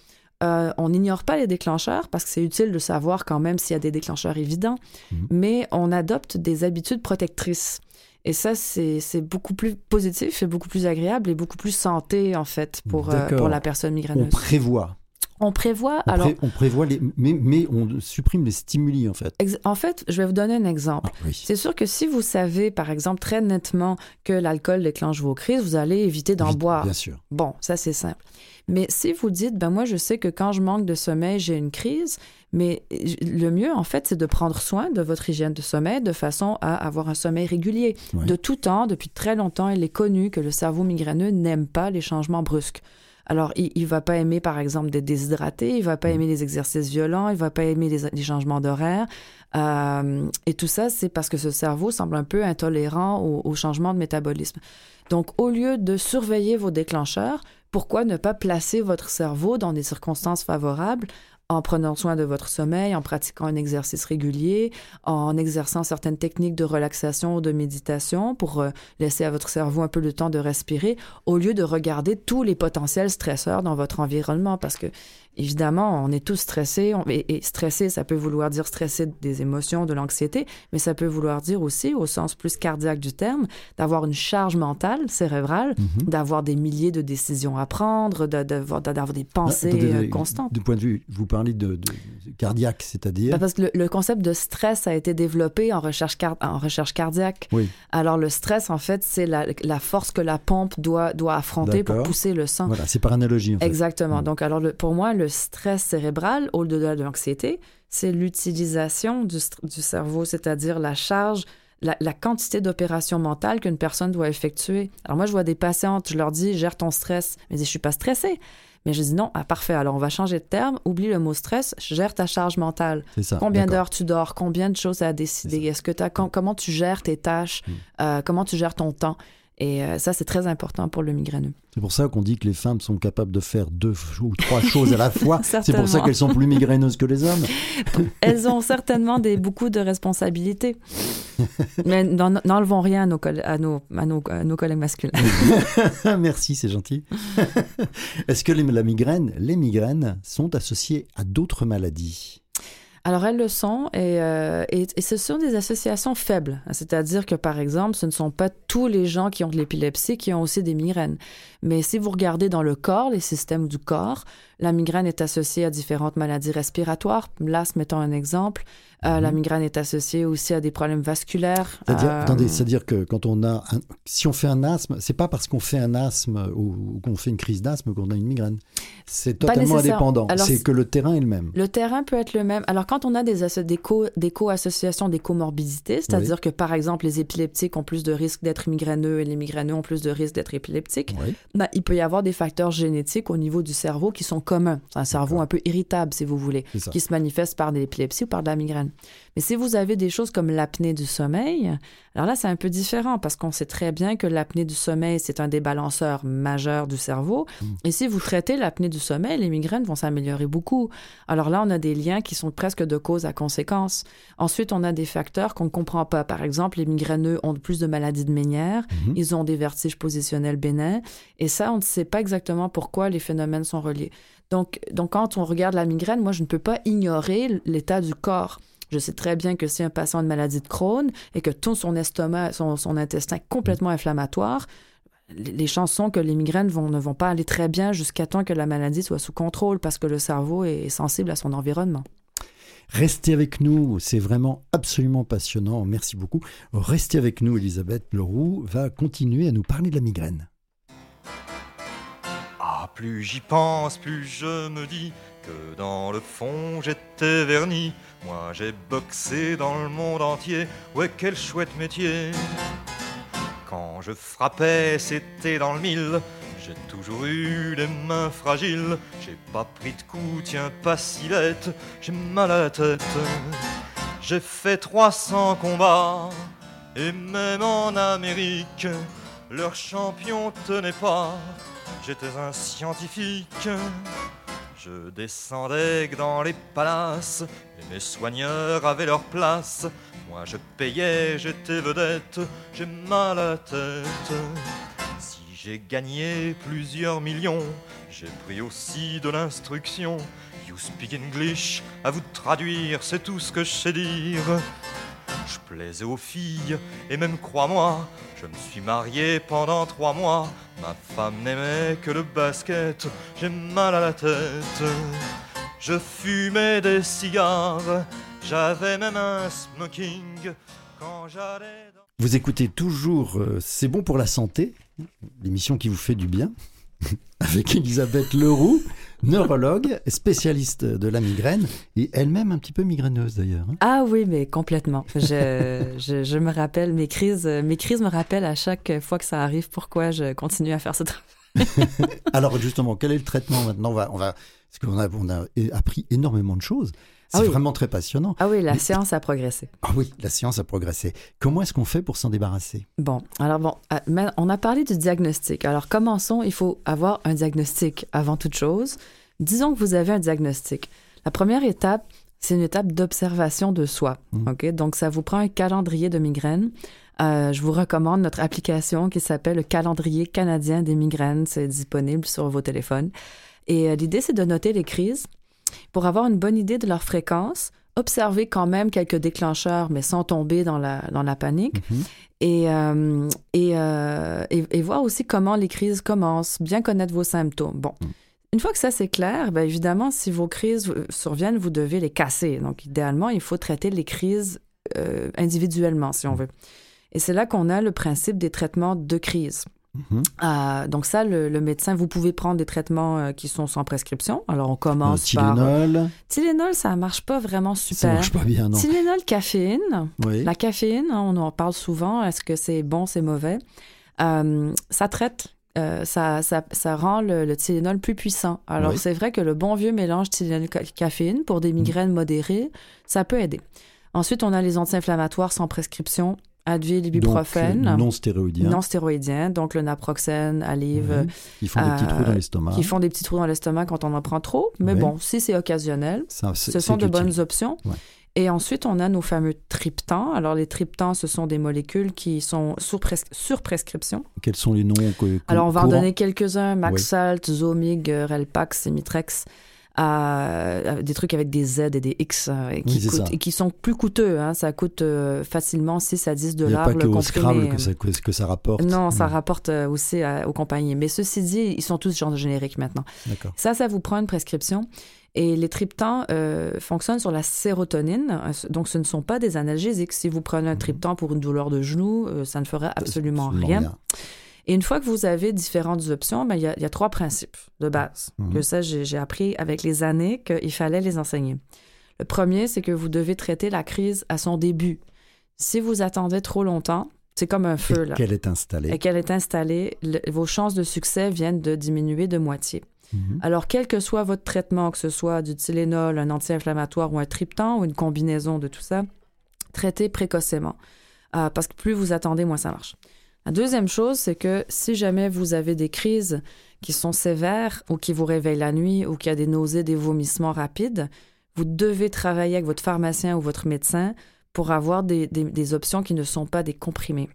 S3: Euh, on n'ignore pas les déclencheurs parce que c'est utile de savoir quand même s'il y a des déclencheurs évidents,
S2: Mhm.
S3: mais on adopte des habitudes protectrices. Et ça, c'est beaucoup plus positif et beaucoup plus agréable et beaucoup plus santé, en fait, pour, euh, pour la personne
S2: On
S3: migraineuse.
S2: prévoit.
S3: On prévoit,
S2: On,
S3: alors,
S2: pré- on prévoit les, mais, mais on supprime les stimuli en fait.
S3: en fait, je vais vous donner un exemple.
S2: Ah, oui.
S3: C'est sûr que si vous savez, par exemple, très nettement que l'alcool déclenche vos crises, vous allez éviter d'en boire.
S2: Bien sûr.
S3: Bon, ça c'est simple. Mais si vous dites, ben moi je sais que quand je manque de sommeil, j'ai une crise, mais le mieux en fait, c'est de prendre soin de votre hygiène de sommeil de façon à avoir un sommeil régulier. De tout temps, depuis très longtemps, il est connu que le cerveau migraineux n'aime pas les changements brusques. Alors, il, il va pas aimer, par exemple, d'être déshydraté, il va pas aimer les exercices violents, il va pas aimer les, les changements d'horaire. Euh, et tout ça, c'est parce que ce cerveau semble un peu intolérant au, au changement de métabolisme. Donc, au lieu de surveiller vos déclencheurs, pourquoi ne pas placer votre cerveau dans des circonstances favorables en prenant soin de votre sommeil, en pratiquant un exercice régulier, en exerçant certaines techniques de relaxation ou de méditation pour euh, laisser à votre cerveau un peu le temps de respirer, au lieu de regarder tous les potentiels stresseurs dans votre environnement. Parce que, évidemment, on est tous stressés, on- et, et stressé, ça peut vouloir dire stresser des émotions, de l'anxiété, mais ça peut vouloir dire aussi, au sens plus cardiaque du terme, d'avoir une charge mentale, cérébrale,
S2: Mhm.
S3: d'avoir des milliers de décisions à prendre, de- d'avoir des pensées
S2: Ah, attendez,
S3: euh, constantes.
S2: Du point de vue, vous parlez de, cardiaque, c'est-à-dire?
S3: Ben, parce que le, le concept de stress a été développé en recherche, car- en recherche cardiaque.
S2: Oui.
S3: Alors, le stress, en fait, c'est la, la force que la pompe doit, doit affronter pour pousser le sang.
S2: Voilà, c'est par analogie en fait.
S3: Exactement.
S2: Mm.
S3: Donc, alors, le- pour moi, le stress cérébral, au-delà de l'anxiété, c'est l'utilisation du, cerveau, c'est-à-dire la charge, la, quantité d'opérations mentales qu'une personne doit effectuer. Alors moi, je vois des patientes, je leur dis, gère ton stress. Mais je suis pas stressée. Mais je dis non, ah, parfait, alors on va changer de terme, oublie le mot stress, gère ta charge mentale.
S2: Ça,
S3: combien d'heures tu dors, combien de choses à décider, est-ce que as, comment tu gères tes tâches, hmm. euh, comment tu gères ton temps? Et euh, ça, c'est très important pour le migraineux.
S2: C'est pour ça qu'on dit que les femmes sont capables de faire deux ou trois choses à la fois. *laughs* c'est pour ça qu'elles sont plus migraineuses que les hommes. *laughs*
S3: Elles ont certainement des, beaucoup de responsabilités. Mais n'enlevons rien à nos, à, nos, à, nos, à nos, collègues masculins. *laughs*
S2: Merci, c'est gentil. Est-ce que les, la migraine, les migraines sont associées à d'autres maladies?
S3: Alors, elles le sont euh, et, et, ce sont des associations faibles. C'est-à-dire que, par exemple, ce ne sont pas tous les gens qui ont de l'épilepsie qui ont aussi des migraines. Mais si vous regardez dans le corps, les systèmes du corps, la migraine est associée à différentes maladies respiratoires. L'asthme étant un exemple. Euh, la mhm. migraine est associée aussi à des problèmes vasculaires.
S2: C'est-à-dire, euh, que quand on a, si on fait un asthme, c'est pas parce qu'on fait un asthme ou, qu'on fait une crise d'asthme qu'on a une migraine. C'est totalement indépendant. C'est que le terrain est le même.
S3: Le terrain peut être le même. Alors quand on a des, des co-associations, des comorbidités, c'est-à-dire que par exemple les épileptiques ont plus de risques d'être migraineux et les migraineux ont plus de risques d'être épileptiques, ben, il peut y avoir des facteurs génétiques au niveau du cerveau qui sont communs. C'est un cerveau un peu irritable, si vous voulez, qui se manifeste par de l'épilepsie ou par de la migraine. Mais si vous avez des choses comme l'apnée du sommeil, alors là, c'est un peu différent parce qu'on sait très bien que l'apnée du sommeil, c'est un des balanceurs majeurs du cerveau. Hmm. Et si vous traitez l'apnée du sommeil, les migraines vont s'améliorer beaucoup. Alors là, on a des liens qui sont presque de cause à conséquence. Ensuite, on a des facteurs qu'on ne comprend pas. Par exemple, les migraineux ont plus de maladies de Ménière, hmm. ils ont des vertiges positionnels bénins. Et ça, on ne sait pas exactement pourquoi les phénomènes sont reliés. Donc, donc, quand on regarde la migraine, moi, je ne peux pas ignorer l'état du corps. Je sais très bien que si un patient a une maladie de Crohn et que tout son estomac, son, intestin est complètement inflammatoire, les chances sont que les migraines vont, ne vont pas aller très bien jusqu'à temps que la maladie soit sous contrôle parce que le cerveau est sensible à son environnement.
S2: Restez avec nous, c'est vraiment absolument passionnant. Merci beaucoup. Restez avec nous, Elisabeth Leroux va continuer à nous parler de la migraine.
S4: Ah, plus j'y pense, plus je me dis que dans le fond j'étais verni. Moi j'ai boxé dans le monde entier, ouais quel chouette métier. Quand je frappais, c'était dans le mille. J'ai toujours eu les mains fragiles. J'ai pas pris de coups, tiens pas si bête. J'ai mal à la tête. J'ai fait 300 combats. Et même en Amérique, leur champion tenait pas. J'étais un scientifique. Je descendais dans les palaces et mes soigneurs avaient leur place. Moi je payais, j'étais vedette, j'ai mal à la tête. Si j'ai gagné plusieurs millions, j'ai pris aussi de l'instruction. You speak English, à vous traduire, c'est tout ce que je sais dire. Je plaisais aux filles, et même crois-moi, je me suis marié pendant trois mois. Ma femme n'aimait que le basket, j'ai mal à la tête. Je fumais des cigares, j'avais même un smoking quand j'allais.
S2: Vous écoutez toujours euh, C'est bon pour la santé, l'émission qui vous fait du bien, *laughs* avec Elisabeth Leroux neurologue, spécialiste de la migraine et elle-même un petit peu migraineuse d'ailleurs. Hein.
S3: Ah oui, mais complètement. Je, je, me rappelle, mes crises, mes crises me rappellent à chaque fois que ça arrive pourquoi je continue à faire ce travail. *laughs*
S2: Alors justement, quel est le traitement maintenant? On va, on va, Parce qu'on a, on a appris énormément de choses. C'est ah vraiment très passionnant.
S3: Ah oui, la science a progressé.
S2: Ah oui, la science a progressé. Comment est-ce qu'on fait pour s'en débarrasser?
S3: Bon, alors bon, euh, on a parlé du diagnostic. Alors commençons, il faut avoir un diagnostic avant toute chose. Disons que vous avez un diagnostic. La première étape, c'est une étape d'observation de soi. Mmh. Ok, Donc ça vous prend un calendrier de migraines. Euh, je vous recommande notre application qui s'appelle le calendrier canadien des migraines. C'est disponible sur vos téléphones. Et euh, l'idée, c'est de noter les crises pour avoir une bonne idée de leur fréquence, observer quand même quelques déclencheurs, mais sans tomber dans la, dans la panique. Mhm. Euh, euh, et, et, voir aussi comment les crises commencent, bien connaître vos symptômes. Bon. Mhm. Une fois que ça c'est clair, bien évidemment, si vos crises surviennent, vous devez les casser. Donc, idéalement, il faut traiter les crises euh, individuellement, si on mhm. veut. Et c'est là qu'on a le principe des traitements de crise.
S2: Mhm.
S3: Euh, donc ça, le, le médecin, vous pouvez prendre des traitements euh, qui sont sans prescription. Alors on commence
S2: Euh,
S3: par...
S2: Tylenol,
S3: Tylenol, ça marche pas vraiment
S2: ça
S3: super.
S2: marche pas bien, non
S3: Tylenol, caféine.
S2: Oui.
S3: La caféine, hein, on en parle souvent. Est-ce que c'est bon, c'est mauvais? Ça traite. ça, ça, ça rend le, le Tylenol plus puissant. Alors,
S2: Oui.
S3: c'est vrai que le bon vieux mélange Tylenol-caféine pour des migraines modérées, ça peut aider. Ensuite, on a les anti-inflammatoires sans prescription, Advil, ibuprofène,
S2: Donc, euh, non stéroïdien.
S3: non stéroïdiens, donc le naproxène, Aleve,
S2: Oui. Ils font des petits
S3: euh,
S2: trous dans l'estomac.
S3: qui font des petits trous dans l'estomac quand on en prend trop. Mais
S2: Oui.
S3: bon, si c'est occasionnel,
S2: Ça,
S3: ce sont de
S2: utile.
S3: bonnes options.
S2: Ouais.
S3: Et ensuite, on a nos fameux triptans. Alors, les triptans, ce sont des molécules qui sont sur, pres- sur prescription.
S2: Quels sont les noms que, que-
S3: Alors, on va en donner quelques-uns. Maxalt, Zomig, euh, Relpax, Euh, des trucs avec des Z et des X euh, et, qui
S2: Oui, c'est
S3: coûtent-
S2: ça.
S3: et qui sont plus coûteux. hein. Ça coûte euh, facilement 6 à 10
S2: Il n'y a
S3: dollars
S2: pas
S3: le
S2: que au. Scrabble que ça, que, que ça rapporte.
S3: Non, ça
S2: Mm.
S3: rapporte euh, aussi à- aux compagnies. Mais ceci dit, ils sont tous genre génériques maintenant. Ça, ça vous prend une prescription. Et les triptans euh, fonctionnent sur la sérotonine. Donc, ce ne sont pas des analgésiques. Si vous prenez un triptan pour une douleur de genou, euh, ça ne fera absolument rien. Et une fois que vous avez différentes options, ben, il y, a, il y a trois principes de base.
S2: Mhm.
S3: Que ça, j'ai appris avec les années qu'il fallait les enseigner. Le premier, c'est que vous devez traiter la crise à son début. Si vous attendez trop longtemps, c'est comme un feu,
S2: Et
S3: là.
S2: qu'elle est installée.
S3: Et qu'elle est installée, le- vos chances de succès viennent de diminuer de moitié.
S2: Mhm.
S3: Alors, quel que soit votre traitement, que ce soit du Tylenol, un anti-inflammatoire ou un triptan ou une combinaison de tout ça, traitez précocement. Euh, parce que plus vous attendez, moins ça marche. La deuxième chose, c'est que si jamais vous avez des crises qui sont sévères ou qui vous réveillent la nuit ou qu'il y a des nausées, des vomissements rapides, vous devez travailler avec votre pharmacien ou votre médecin pour avoir des, des- des options qui ne sont pas des comprimés.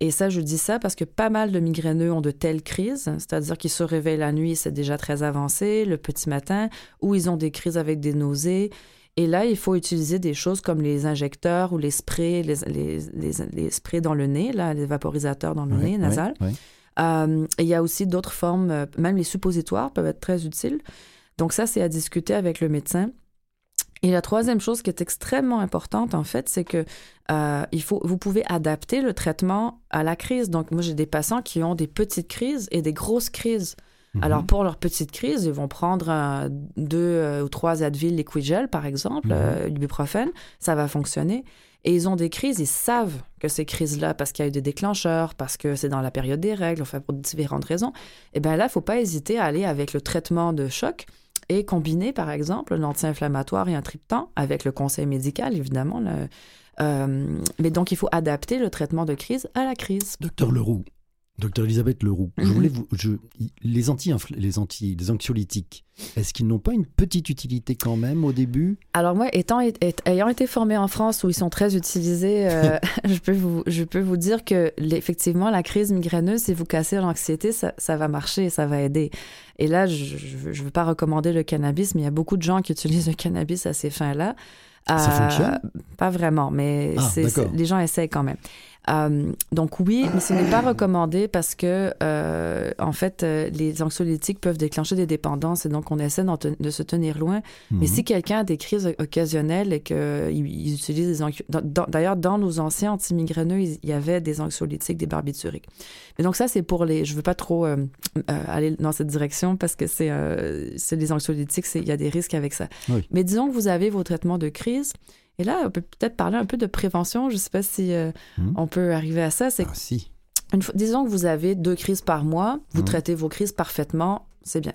S3: Et ça, je dis ça parce que pas mal de migraineux ont de telles crises, c'est-à-dire qu'ils se réveillent la nuit, c'est déjà très avancé, le petit matin, ou ils ont des crises avec des nausées. Et là, il faut utiliser des choses comme les injecteurs ou les sprays, les, les, les- les sprays dans le nez, là, les vaporisateurs dans le nez nasal. Euh, et il y a aussi d'autres formes, euh, même les suppositoires peuvent être très utiles. Donc ça, c'est à discuter avec le médecin. Et la troisième chose qui est extrêmement importante, en fait, c'est que euh, il faut, vous pouvez adapter le traitement à la crise. Donc moi, j'ai des patients qui ont des petites crises et des grosses crises.
S2: Mhm.
S3: Alors, pour leur petite crise, ils vont prendre un, deux euh, ou trois Advil Liquid Gel, par exemple, euh, l'ibuprofène, ça va fonctionner. Et ils ont des crises, ils savent que ces crises-là, parce qu'il y a eu des déclencheurs, parce que c'est dans la période des règles, enfin pour différentes raisons, et bien là, il ne faut pas hésiter à aller avec le traitement de choc et combiner, par exemple, l'anti-inflammatoire et un triptan, avec le conseil médical, évidemment. Euh, mais donc, il faut adapter le traitement de crise à la crise.
S2: Docteur Leroux, docteur Elisabeth Leroux, je
S3: Mhm.
S2: voulais vous, je, les anti, les anti, les anxiolytiques, est-ce qu'ils n'ont pas une petite utilité quand même au début?
S3: Alors moi, étant, ayant été formée en France où ils sont très utilisés, euh, *laughs* je, peux vous, je peux vous dire que effectivement, la crise migraineuse, si vous cassez l'anxiété, ça, ça va marcher, ça va aider. Et là, je ne veux pas recommander le cannabis, mais il y a beaucoup de gens qui utilisent le cannabis à ces fins-là.
S2: Ça
S3: Euh,
S2: fonctionne?
S3: Pas vraiment, mais
S2: Ah,
S3: les gens essayent quand même. Euh, donc oui, mais ce n'est pas recommandé parce que, euh, en fait, euh, les anxiolytiques peuvent déclencher des dépendances et donc on essaie de se tenir loin. Mais
S2: Mhm.
S3: si quelqu'un a des crises occasionnelles et qu'il utilise des anxio- dans- dans- D'ailleurs, dans nos anciens antimigraineux, il y avait des anxiolytiques, des barbituriques. Mais donc ça, c'est pour les... Je veux pas trop euh, euh, aller dans cette direction parce que c'est euh, les anxiolytiques, il y a des risques avec ça.
S2: Oui.
S3: Mais disons que vous avez vos traitements de crise. Et là, on peut peut-être parler un peu de prévention. Je sais pas si euh,
S2: Mhm.
S3: on peut arriver à ça. C'est
S2: Ah si.
S3: une fois- disons que vous avez deux crises par mois, vous
S2: Mhm.
S3: traitez vos crises parfaitement, c'est bien.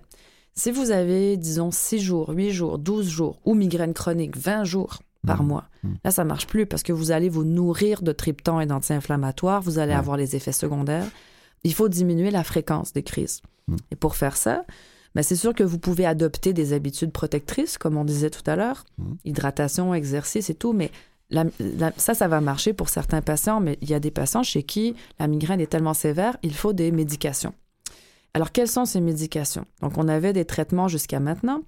S3: Si vous avez, disons, 6 jours, 8 jours, 12 jours, ou migraine chronique, 20 jours par
S2: Mhm.
S3: mois, là, ça marche plus parce que vous allez vous nourrir de triptan et d'anti-inflammatoires, vous allez avoir les effets secondaires. Il faut diminuer la fréquence des crises. Et pour faire ça, ben, c'est sûr que vous pouvez adopter des habitudes protectrices, comme on disait tout à l'heure,
S2: Mhm.
S3: hydratation, exercice et tout, mais la- la- ça, ça va marcher pour certains patients, mais il y a des patients chez qui la migraine est tellement sévère, il faut des médications. Alors, quelles sont ces médications? Donc, on avait des traitements jusqu'à maintenant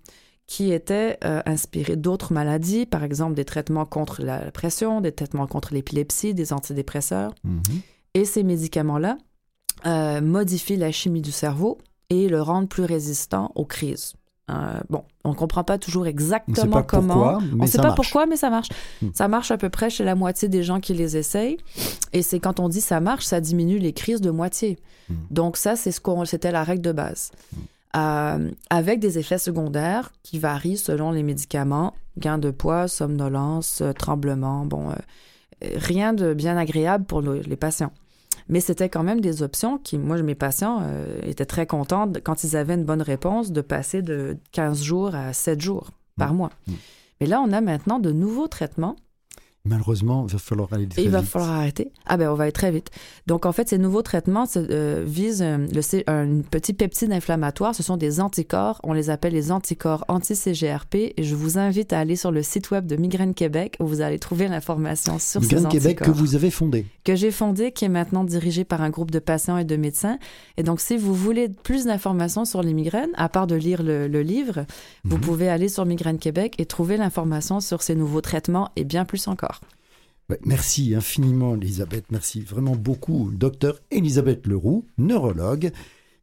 S3: qui étaient euh, inspirés d'autres maladies, par exemple des traitements contre la pression, des traitements contre l'épilepsie, des antidépresseurs.
S2: Mhm.
S3: Et ces médicaments-là euh, modifient la chimie du cerveau et le rendent plus résistant aux crises. Euh, bon, on ne comprend pas toujours exactement comment.
S2: on
S3: ne sait pas pourquoi, mais ça marche. Hmm. Ça marche à peu près chez la moitié des gens qui les essayent. Et c'est quand on dit ça marche, ça diminue les crises de moitié. Hmm. Donc ça, c'est ce qu'on, c'était la règle de base. Euh, avec des effets secondaires qui varient selon les médicaments, gain de poids, somnolence, euh, tremblement, bon, rien de bien agréable pour les patients. Mais c'était quand même des options qui, moi, mes patients euh, étaient très contents quand ils avaient une bonne réponse de passer de 15 jours à 7 jours par mmh. mois. Mmh. Mais là, on a maintenant de nouveaux traitements
S2: Malheureusement, il va falloir aller
S3: très
S2: Il
S3: va falloir arrêter. Ah ben, on va aller très vite. Donc, en fait, ces nouveaux traitements euh, visent euh, le, un petit peptide inflammatoire. Ce sont des anticorps. On les appelle les anticorps anti-CGRP. Et je vous invite à aller sur le site web de Migraine Québec où vous allez trouver l'information sur ces anticorps.
S2: Québec que vous avez fondé.
S3: Que j'ai fondé, qui est maintenant dirigé par un groupe de patients et de médecins. Et donc, si vous voulez plus d'informations sur les migraines, à part de lire le, livre, vous mhm. pouvez aller sur Migraine Québec et trouver l'information sur ces nouveaux traitements et bien plus encore.
S2: Merci infiniment, Elisabeth. Merci vraiment beaucoup, docteur Elisabeth Leroux, neurologue.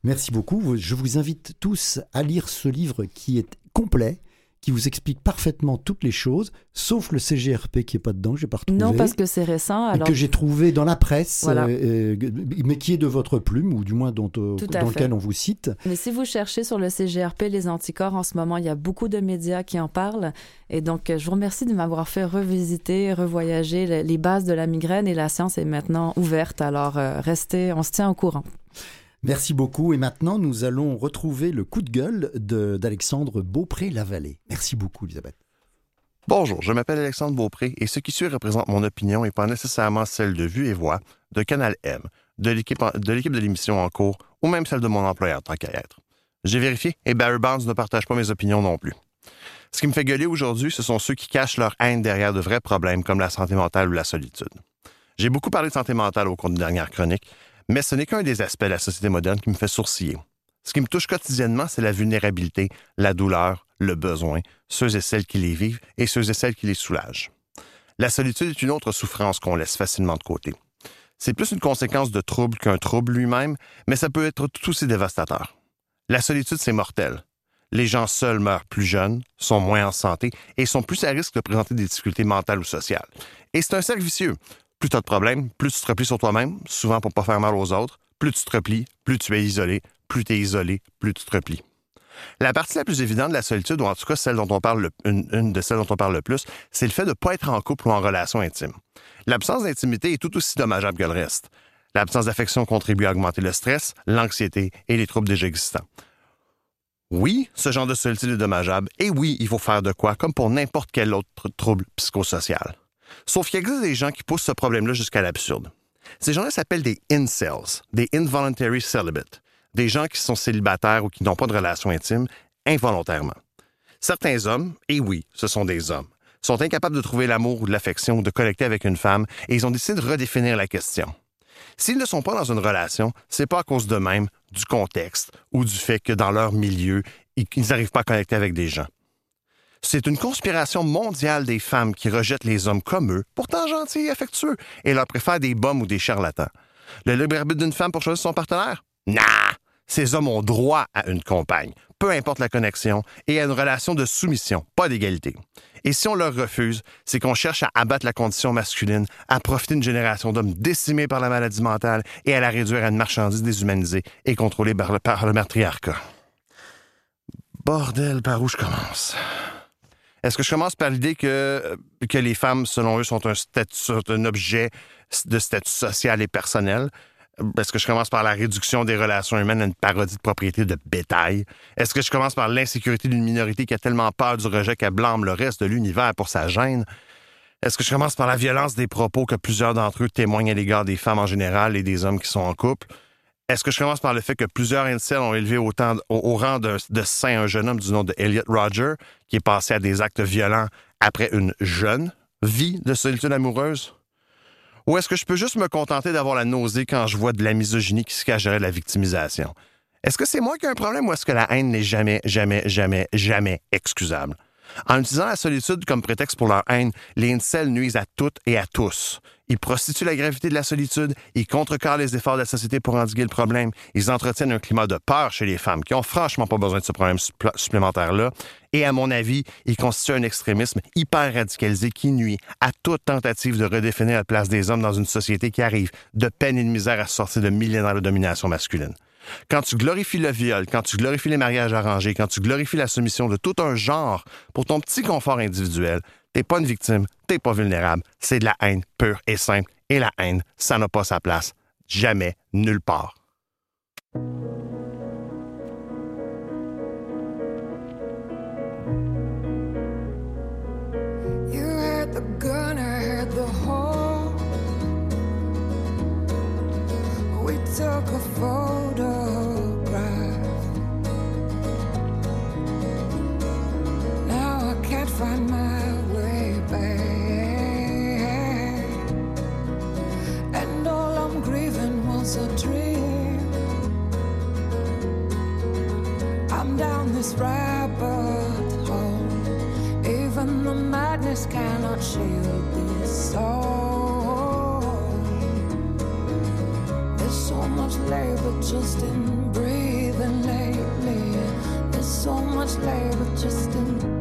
S2: Merci beaucoup. Je vous invite tous à lire ce livre qui est complet, qui vous explique parfaitement toutes les choses, sauf le CGRP qui est pas dedans, j'ai pas retrouvé.
S3: Non, parce que c'est récent. Alors...
S2: Que j'ai trouvé dans la presse, euh, euh, mais qui est de votre plume, ou du moins dont, euh, dans lequel on vous cite.
S3: Mais si vous cherchez sur le CGRP les anticorps, en ce moment, il y a beaucoup de médias qui en parlent. Et donc, je vous remercie de m'avoir fait revisiter, revoyager les bases de la migraine, et la science est maintenant ouverte. Alors, restez, on se tient au courant.
S2: Merci beaucoup. Et maintenant, nous allons retrouver le coup de gueule d'Alexandre Beaupré-Lavallée. Merci beaucoup, Elisabeth.
S5: Bonjour, je m'appelle Alexandre Beaupré et ce qui suit représente mon opinion et pas nécessairement celle de Vue et Voix, de Canal M, de l'équipe de l'émission en cours ou même celle de mon employeur tant qu'à être. J'ai vérifié et Barry Bonds ne partage pas mes opinions non plus. Ce qui me fait gueuler aujourd'hui, ce sont ceux qui cachent leur haine derrière de vrais problèmes comme la santé mentale ou la solitude. J'ai beaucoup parlé de santé mentale au cours de dernière chronique, mais ce n'est qu'un des aspects de la société moderne qui me fait sourciller. Ce qui me touche quotidiennement, c'est la vulnérabilité, la douleur, le besoin, ceux et celles qui les vivent et ceux et celles qui les soulagent. La solitude est une autre souffrance qu'on laisse facilement de côté. C'est plus une conséquence de trouble qu'un trouble lui-même, mais ça peut être tout aussi dévastateur. La solitude, c'est mortel. Les gens seuls meurent plus jeunes, sont moins en santé et sont plus à risque de présenter des difficultés mentales ou sociales. Et c'est un cercle vicieux plus tu as de problèmes, plus tu te replies sur toi-même, souvent pour pas faire mal aux autres. Plus tu te replies, plus tu es isolé. Plus tu es isolé, plus tu te replies. La partie la plus évidente de la solitude, ou en tout cas celle dont on parle une, de celles dont on parle le plus, c'est le fait de ne pas être en couple ou en relation intime. L'absence d'intimité est tout aussi dommageable que le reste. L'absence d'affection contribue à augmenter le stress, l'anxiété et les troubles déjà existants. Oui, ce genre de solitude est dommageable, et oui, il faut faire de quoi, comme pour n'importe quel autre trouble psychosocial. Sauf qu'il existe des gens qui poussent ce problème-là jusqu'à l'absurde. Ces gens-là s'appellent des incels, des involuntary celibate, des gens qui sont célibataires ou qui n'ont pas de relation intime involontairement. Certains hommes, et oui, ce sont des hommes, sont incapables de trouver l'amour ou de l'affection ou de connecter avec une femme et ils ont décidé de redéfinir la question. S'ils ne sont pas dans une relation, c'est pas à cause d'eux-mêmes, du contexte ou du fait que dans leur milieu, ils n'arrivent pas à connecter avec des gens. C'est une conspiration mondiale des femmes qui rejettent les hommes comme eux, pourtant gentils et affectueux, et leur préfèrent des bombes ou des charlatans. Le libre arbitre d'une femme pour choisir son partenaire? Nah! Ces hommes ont droit à une compagne, peu importe la connexion, et à une relation de soumission, pas d'égalité. Et si on leur refuse, c'est qu'on cherche à abattre la condition masculine, à profiter d'une génération d'hommes décimés par la maladie mentale et à la réduire à une marchandise déshumanisée et contrôlée par le, par le matriarcat. Bordel, par où je commence? Est-ce que je commence par l'idée que, euh, que les femmes, selon eux, sont un, statut, un objet de statut social et personnel? Est-ce que je commence par la réduction des relations humaines à une parodie de propriété de bétail? Est-ce que je commence par l'insécurité d'une minorité qui a tellement peur du rejet qu'elle blâme le reste de l'univers pour sa gêne? Est-ce que je commence par la violence des propos que plusieurs d'entre eux témoignent à l'égard des femmes en général et des hommes qui sont en couple? Est-ce que je commence par le fait que plusieurs incels ont élevé au, rang de, saint un jeune homme du nom de Elliot Roger, qui est passé à des actes violents après une jeune vie de solitude amoureuse? Ou est-ce que je peux juste me contenter d'avoir la nausée quand je vois de la misogynie qui se cache derrière la victimisation? Est-ce que c'est moi qui ai un problème ou est-ce que la haine n'est jamais, jamais, jamais, jamais excusable? En utilisant la solitude comme prétexte pour leur haine, les incels nuisent à toutes et à tous. Ils prostituent la gravité de la solitude, ils contrecarrent les efforts de la société pour endiguer le problème, ils entretiennent un climat de peur chez les femmes qui ont franchement pas besoin de ce problème supplémentaire-là. Et à mon avis, ils constituent un extrémisme hyper radicalisé qui nuit à toute tentative de redéfinir la place des hommes dans une société qui arrive de peine et de misère à sortir de millénaires de domination masculine. Quand tu glorifies le viol, quand tu glorifies les mariages arrangés, quand tu glorifies la soumission de tout un genre pour ton petit confort individuel, t'es pas une victime, t'es pas vulnérable, c'est de la haine pure et simple. Et la haine, ça n'a pas sa place. Jamais, nulle part.
S6: Find my way back, and all I'm grieving was a dream. I'm down this rabbit hole. Even the madness cannot shield this soul. There's so much labor just in breathing lately. There's so much labor just in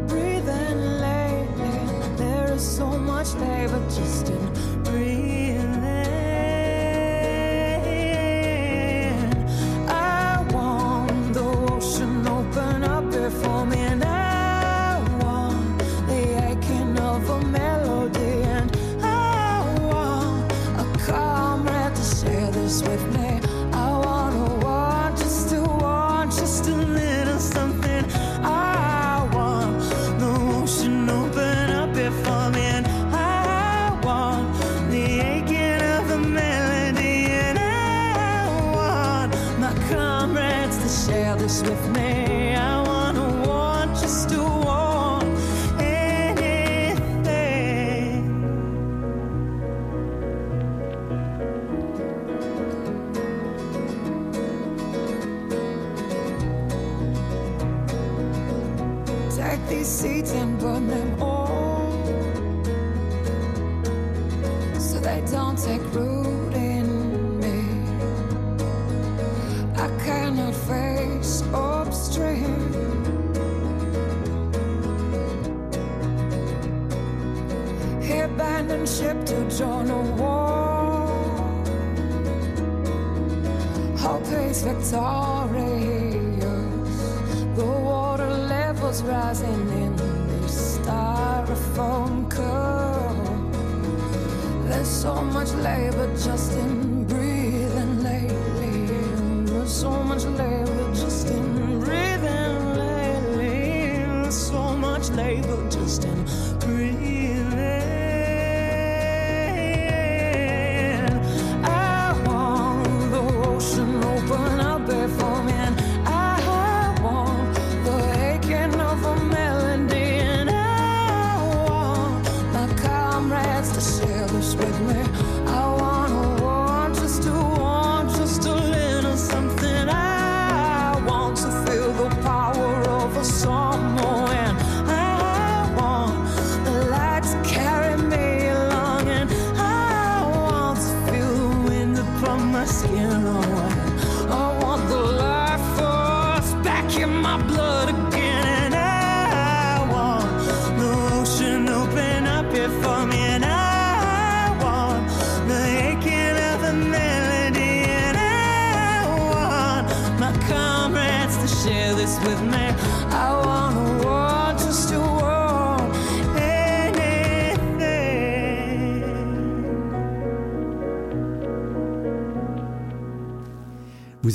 S6: so much labor just in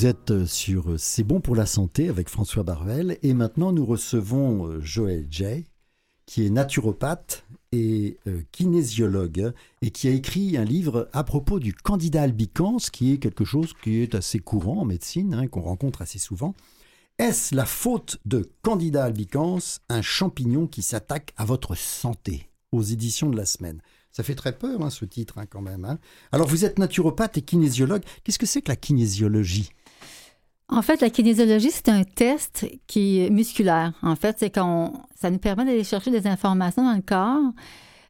S2: Vous êtes euh, sur euh, C'est bon pour la santé avec François Barvel et maintenant nous recevons euh, Joël Jay qui est naturopathe et kinésiologue et qui a écrit un livre à propos du candidat albicans qui est quelque chose qui est assez courant en médecine, hein, qu'on rencontre assez souvent. Est-ce la faute de Candida albicans, un champignon qui s'attaque à votre santé? Aux éditions de la semaine ça fait très peur, hein, ce titre, hein, quand même. Alors, vous êtes naturopathe et kinésiologue. Qu'est-ce que c'est que la kinésiologie?
S7: En fait, la kinésiologie, c'est un test qui est musculaire. En fait, c'est qu'on, ça nous permet d'aller chercher des informations dans le corps.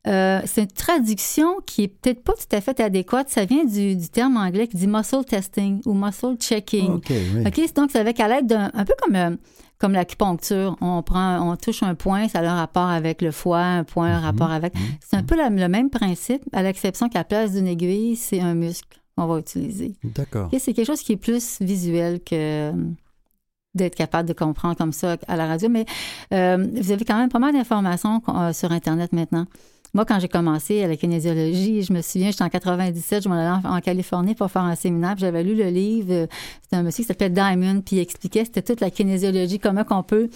S7: Euh, c'est une traduction qui est peut-être pas tout à fait adéquate. Ça vient du, du terme anglais qui dit muscle testing ou muscle checking.
S2: OK, oui.
S7: OK, donc c'est avec à l'aide d'un un peu comme euh, comme l'acupuncture, on prend on touche un point, ça a un rapport avec le foie, un point un
S2: Mhm,
S7: rapport avec c'est un peu la- le même principe à l'exception qu'à la place d'une aiguille, c'est un muscle qu'on va utiliser.
S2: D'accord.
S7: OK, c'est quelque chose qui est plus visuel que euh, d'être capable de comprendre comme ça à la radio, mais euh, vous avez quand même pas mal d'informations euh, sur Internet maintenant. Moi, quand j'ai commencé à la kinésiologie, je me souviens, j'étais en 97, je m'en allais en, en Californie pour faire un séminaire, puis j'avais lu le livre, c'était un monsieur qui s'appelait Diamond, puis il expliquait, c'était toute la kinésiologie, comment qu'on peut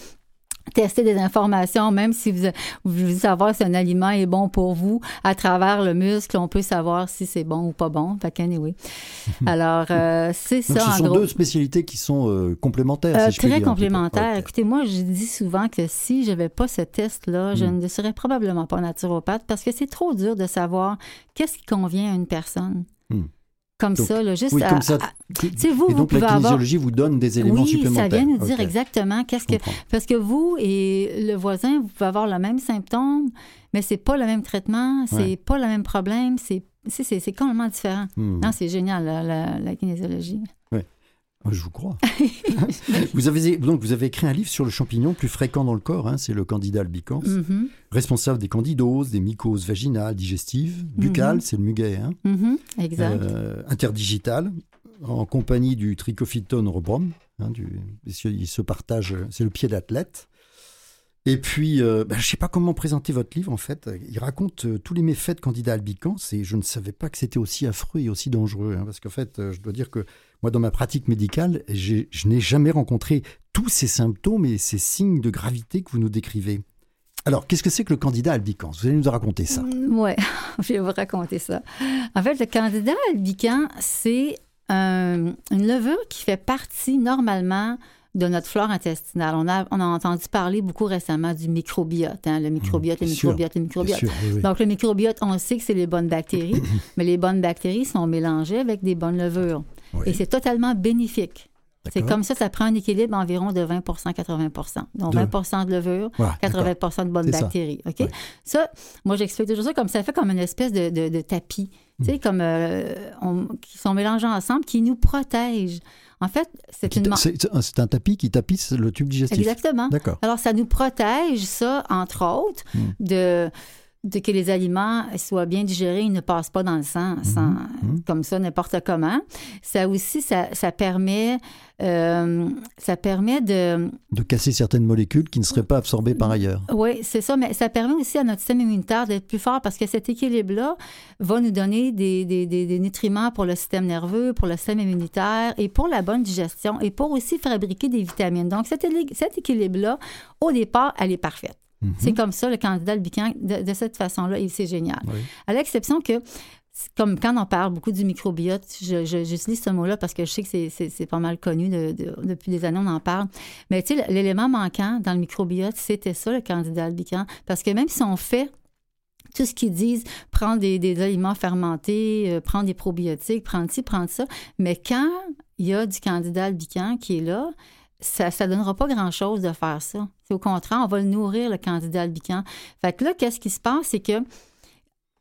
S7: tester des informations, même si vous, vous voulez savoir si un aliment est bon pour vous, à travers le muscle, on peut savoir si c'est bon ou pas bon. Fait. *laughs* Alors, euh, c'est ça,
S2: ce
S7: en
S2: sont
S7: gros.
S2: deux spécialités qui sont euh, complémentaires,
S7: Euh,
S2: si je
S7: très
S2: dire, un petit peu.
S7: complémentaire.
S2: Ok.
S7: Écoutez, moi, je dis souvent que si je n'avais pas ce test-là, je
S2: Mm.
S7: ne serais probablement pas naturopathe parce que c'est trop dur de savoir qu'est-ce qui convient à une personne.
S2: Mm.
S7: Comme
S2: Donc,
S7: ça, là, juste
S2: Oui,
S7: à-
S2: comme ça.
S7: à- vous,
S2: et
S7: vous
S2: donc la
S7: avoir-
S2: kinésiologie vous donne des éléments
S7: oui,
S2: supplémentaires.
S7: ça vient nous dire exactement qu'est-ce que parce que vous et le voisin, vous pouvez avoir le même symptôme, mais c'est pas le même traitement, c'est
S2: Ouais.
S7: pas le même problème, c'est c'est- c'est c'est complètement différent.
S2: Hmm.
S7: Non, c'est génial la, la- la kinésiologie.
S2: Je vous crois. *laughs* vous, avez, donc, vous avez écrit un livre sur le champignon plus fréquent dans le corps, hein, c'est le candida albicans,
S7: Mhm,
S2: responsable des candidoses, des mycoses vaginales, digestives, buccales,
S7: Mhm.
S2: c'est le muguet, hein,
S7: mhm, exact.
S2: euh, interdigitales, en compagnie du trichophytone rubrum, hein, du, se partage, c'est le pied d'athlète. Et puis, euh, ben, je ne sais pas comment présenter votre livre, en fait. Il raconte euh, tous les méfaits de Candida albicans, et je ne savais pas que c'était aussi affreux et aussi dangereux. hein, parce qu'en fait, euh, je dois dire que moi, dans ma pratique médicale, je n'ai jamais rencontré tous ces symptômes et ces signes de gravité que vous nous décrivez. Alors, qu'est-ce que c'est que le Candida albicans? Vous allez nous raconter ça.
S7: Oui, *laughs* je vais vous raconter ça. En fait, le candida albican, c'est un- une levure qui fait partie normalement de notre flore intestinale. On a, on a entendu parler beaucoup récemment du microbiote, hein, le microbiote, le
S2: sûr,
S7: microbiote, le microbiote.
S2: sûr, oui, oui.
S7: Donc, le microbiote, on sait que c'est les bonnes bactéries, *clears throat* mais les bonnes bactéries sont mélangées avec des bonnes levures.
S2: Oui.
S7: Et c'est totalement bénéfique. C'est comme ça, ça prend un équilibre environ de 20 80 Donc,
S2: De-
S7: 20% de levure,
S2: d'accord.
S7: 80% de bonnes
S2: C'est ça.
S7: bactéries. OK?
S2: Ouais.
S7: Ça, moi, j'explique toujours ça comme ça fait comme une espèce de, de- de tapis, tu sais, comme euh, on- qui sont mélangés ensemble, qui nous protègent. En fait, c'est une.
S2: un tapis qui tapisse le tube digestif.
S7: Exactement.
S2: D'accord.
S7: Alors, ça nous protège, ça, entre autres,
S2: Mm.
S7: de, de que les aliments soient bien digérés, ils ne passent pas dans le sang, sans-
S2: mhm.
S7: comme ça, n'importe comment. Ça aussi, ça, ça permet, euh, ça permet de,
S2: De casser certaines molécules qui ne seraient pas absorbées par ailleurs.
S7: oui, c'est ça, mais ça permet aussi à notre système immunitaire d'être plus fort parce que cet équilibre-là va nous donner des, des- des- des nutriments pour le système nerveux, pour le système immunitaire et pour la bonne digestion et pour aussi fabriquer des vitamines. Donc, cet équilibre-là, au départ, elle est parfaite.
S2: Mhm.
S7: C'est comme ça, le candidat albican, de, de cette façon-là, et c'est génial.
S2: Oui.
S7: À l'exception que, comme quand on parle beaucoup du microbiote, j'utilise ce mot-là parce que je sais que c'est- pas mal connu de- de- depuis des années, on en parle. Mais tu sais, l'élément manquant dans le microbiote, c'était ça, le candidat albican. Parce que même si on fait tout ce qu'ils disent, prendre des, des aliments fermentés, euh, prendre des probiotiques, prendre ci, prendre ça, mais quand il y a du candidat albican qui est là, ça ne donnera pas grand-chose de faire ça. C'est au contraire, on va le nourrir, le candidat albican. Fait que là, qu'est-ce qui se passe? C'est que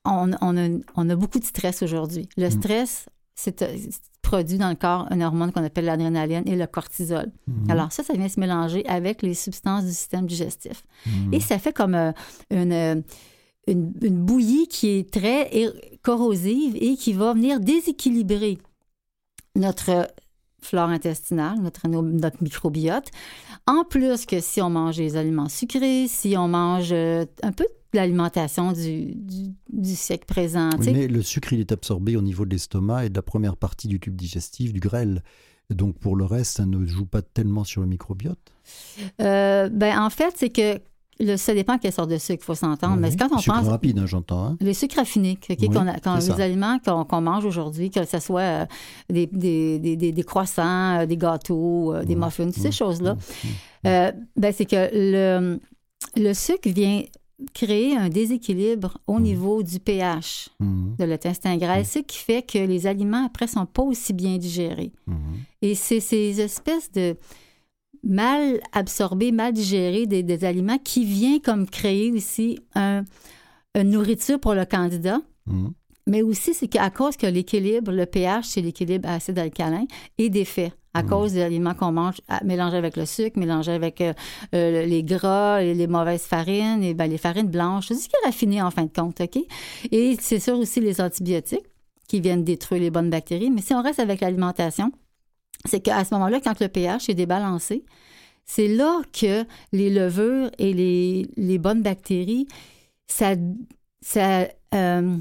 S7: on, on a, on a beaucoup de stress aujourd'hui. Le stress, c'est euh, produit dans le corps une hormone qu'on appelle l'adrénaline et le cortisol.
S2: Mhm.
S7: Alors ça, ça vient se mélanger avec les substances du système digestif.
S2: Mhm.
S7: Et ça fait comme euh, une, euh, une, une bouillie qui est très corrosive et qui va venir déséquilibrer notre flore intestinale, notre, no- notre microbiote. En plus que si on mange des aliments sucrés, si on mange euh, un peu de l'alimentation du, du, du siècle présent.
S2: Oui, mais le sucre, il est absorbé au niveau de l'estomac et de la première partie du tube digestif, du grêle. Donc, pour le reste, ça ne joue pas tellement sur le microbiote?
S7: Euh, ben, en fait, c'est que le, ça dépend quelle sorte de sucre, il faut s'entendre. Mais
S2: Oui.
S7: quand on
S2: sucre
S7: pense.
S2: rapide, hein, j'entends. hein.
S7: Les sucres raffinés, ok,
S2: Oui,
S7: qu'on a-
S2: c'est
S7: les aliments qu'on mange aujourd'hui, que ce soit euh, des, des, des, des- croissants, euh, des gâteaux, euh, des
S2: Mmh,
S7: muffins, toutes
S2: mmh,
S7: ces choses-là,
S2: mmh,
S7: euh, ben, c'est que le, le sucre vient créer un déséquilibre au niveau du pH de l'intestin grêle, ce qui fait que les aliments après sont pas aussi bien digérés. Et c'est ces espèces de mal absorbés, mal digérés des, des aliments qui vient comme créer aussi un- une nourriture pour le candidat.
S2: Mhm.
S7: Mais aussi, c'est qu'à cause que l'équilibre, le pH, c'est l'équilibre acide-alcalin, est défait à
S2: Mhm.
S7: cause des aliments qu'on mange mélangés avec le sucre, mélangés avec euh, euh, les gras, et les mauvaises farines, et ben, les farines blanches, tout ce qui est raffiné en fin de compte, OK? Et c'est sûr aussi les antibiotiques qui viennent détruire les bonnes bactéries. Mais si on reste avec l'alimentation, c'est qu'à ce moment-là, quand le pH est débalancé, c'est là que les levures et les, bonnes bactéries, ça, ça euh,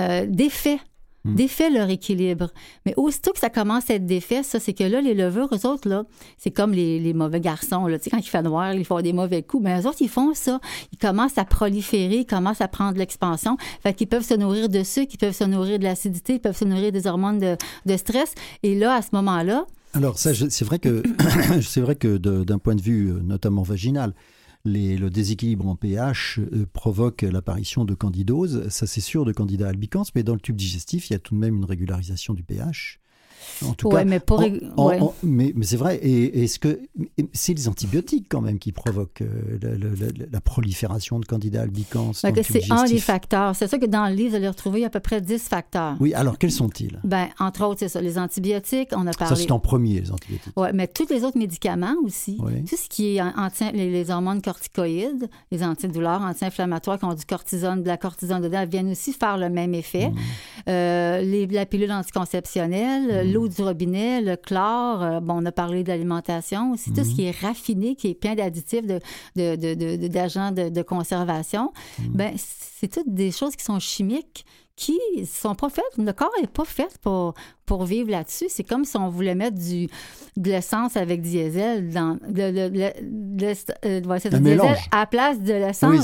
S7: euh, défait,
S2: Mm.
S7: défait leur équilibre. Mais aussitôt que ça commence à être défait, ça, c'est que là, les levures, eux autres, là, c'est comme les, les mauvais garçons, là. Tu sais, quand il fait noir, ils font des mauvais coups. Mais eux autres, ils font ça. Ils commencent à proliférer, ils commencent à prendre l'expansion. Fait qu'ils peuvent se nourrir de sucre, ils peuvent se nourrir de l'acidité, ils peuvent se nourrir des hormones de, de stress. Et là, à ce moment-là,
S2: Alors ça, c'est vrai que *coughs* c'est vrai que d'un point de vue euh, notamment vaginal, le déséquilibre en pH euh, provoque l'apparition de candidose. Ça, c'est sûr, de candida albicans, mais dans le tube digestif, il y a tout de même une régularisation du pH. En tout
S7: Ouais,
S2: cas,
S7: mais pour
S2: en-
S7: rég-
S2: en-
S7: ouais.
S2: en- mais, mais c'est vrai. Et est-ce que c'est les antibiotiques quand même qui provoquent euh, la prolifération de candida albicans
S7: c'est un des facteurs. C'est ça que dans le livre, vous allez retrouver à peu près 10 facteurs.
S2: Oui. Alors quels sont-ils?
S7: Ben, entre autres, c'est ça. Les antibiotiques, on a
S2: Ça,
S7: parlé.
S2: c'est en premier les antibiotiques.
S7: Ouais, mais tous les autres médicaments aussi,
S2: Oui.
S7: tout ce qui est an- anti les, les hormones corticoïdes, les antidouleurs, anti-inflammatoires qui ont du cortisone, de la cortisone dedans, viennent aussi faire le même effet.
S2: Mmh.
S7: Euh, les- la pilule anticonceptionnelle,
S2: Mmh.
S7: l'eau du robinet, le chlore, euh, bon, on a parlé d'alimentation aussi, tout ce
S2: Mmh.
S7: qui est raffiné, qui est plein d'additifs, de, de- de- de- de- d'agents de, de conservation,
S2: Mmh.
S7: ben, c'est toutes des choses qui sont chimiques qui sont pas faites. Le corps n'est pas fait pour, pour vivre là-dessus. C'est comme si on voulait mettre du, de l'essence avec diesel dans de, de- de- de- euh, diesel à la place de l'essence
S2: Oui,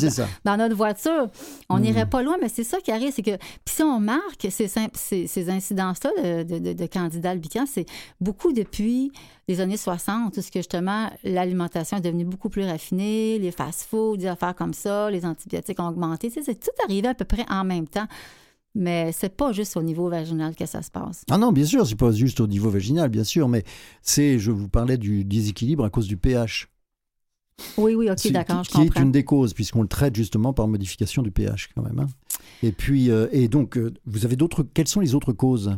S7: dans notre voiture. On n'irait pas loin, mais c'est ça qui arrive, c'est que puis si on marque ces, ces, ces incidences-là de, candidats albicans, c'est beaucoup depuis les années 60, où ce que justement l'alimentation est devenue beaucoup plus raffinée, les fast-foods, des affaires comme ça, les antibiotiques ont augmenté. C'est tout arrivé à peu près en même temps. Mais c'est pas juste au niveau vaginal que ça se passe.
S2: Ah non, bien sûr, c'est pas juste au niveau vaginal, bien sûr, mais c'est, je vous parlais du déséquilibre à cause du pH.
S7: Oui, oui, OK, d'accord, je
S2: qui, qui est
S7: comprends.
S2: une des causes, puisqu'on le traite justement par modification du pH quand même. hein. Et puis, euh, et donc, euh, vous avez d'autres. Quelles sont les autres causes?